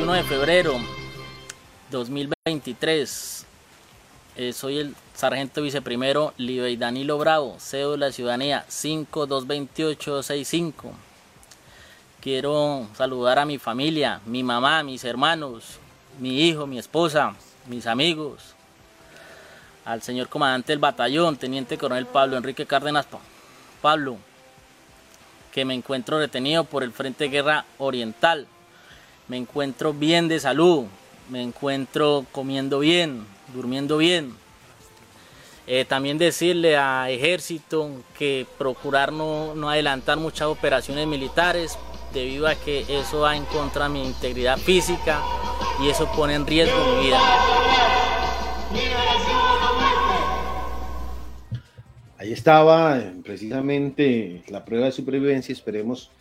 21 de febrero 2023. Eh, soy el sargento viceprimero Libey Danilo Bravo, cédula de ciudadanía 522865. Quiero saludar a mi familia, mi mamá, mis hermanos, mi hijo, mi esposa, mis amigos, al señor comandante del batallón, teniente coronel Pablo Enrique Cárdenas. Pablo, que me encuentro detenido por el Frente Guerra Oriental. Me encuentro bien de salud, me encuentro comiendo bien, durmiendo bien. Eh, también decirle a ejército que procurar no, no adelantar muchas operaciones militares debido a que eso va en contra de mi integridad física y eso pone en riesgo mi vida. Ahí estaba eh, precisamente la prueba de supervivencia. Esperemos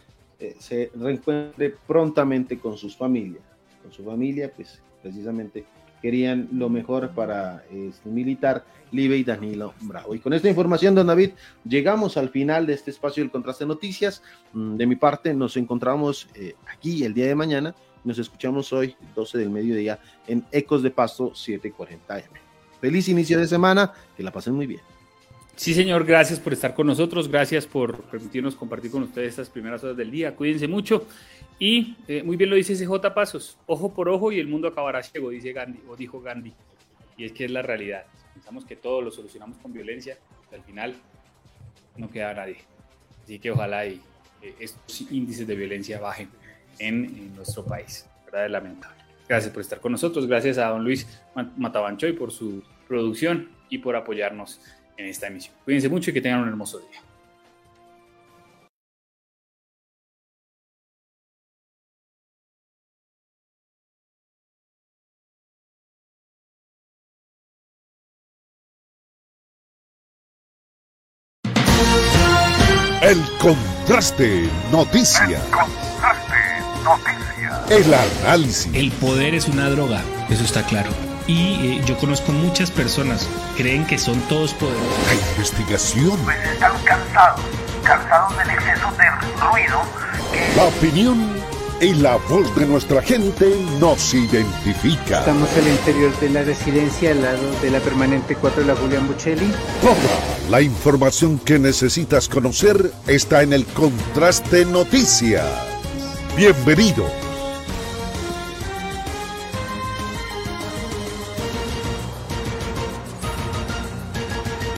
eh, se reencuentre prontamente con sus familias. Con su familia, pues precisamente querían lo mejor para este militar Libe y Danilo Bravo. Y con esta información, don David, llegamos al final de este espacio del Contraste Noticias. Mm, de mi parte, nos encontramos eh, aquí el día de mañana. Nos escuchamos hoy, 12 del mediodía, en Ecos de Pasto 740 AM. Feliz inicio de semana, que la pasen muy bien. Sí, señor, gracias por estar con nosotros, gracias por permitirnos compartir con ustedes estas primeras horas del día. Cuídense mucho y eh, muy bien lo dice CJ Pasos, ojo por ojo y el mundo acabará ciego, dice Gandhi, o dijo Gandhi. Y es que es la realidad. Pensamos que todo lo solucionamos con violencia, al final no queda nadie. Así que ojalá y, eh, estos índices de violencia bajen en, en nuestro país. ¿verdad? Es lamentable. Gracias por estar con nosotros, gracias a don Luis Matabanchoy por su producción y por apoyarnos en esta emisión. Cuídense mucho y que tengan un hermoso día. El contraste noticia. El contraste noticia. El análisis. El poder es una droga, eso está claro. Y eh, yo conozco muchas personas que creen que son todos poderosos. La investigación. Pues están cansados, cansados del exceso de ruido que... La opinión y la voz de nuestra gente nos identifica. Estamos al interior de la residencia al lado de la permanente 4 de la Julián Buccelli. Toda la información que necesitas conocer está en el Contraste Noticias. Bienvenidos.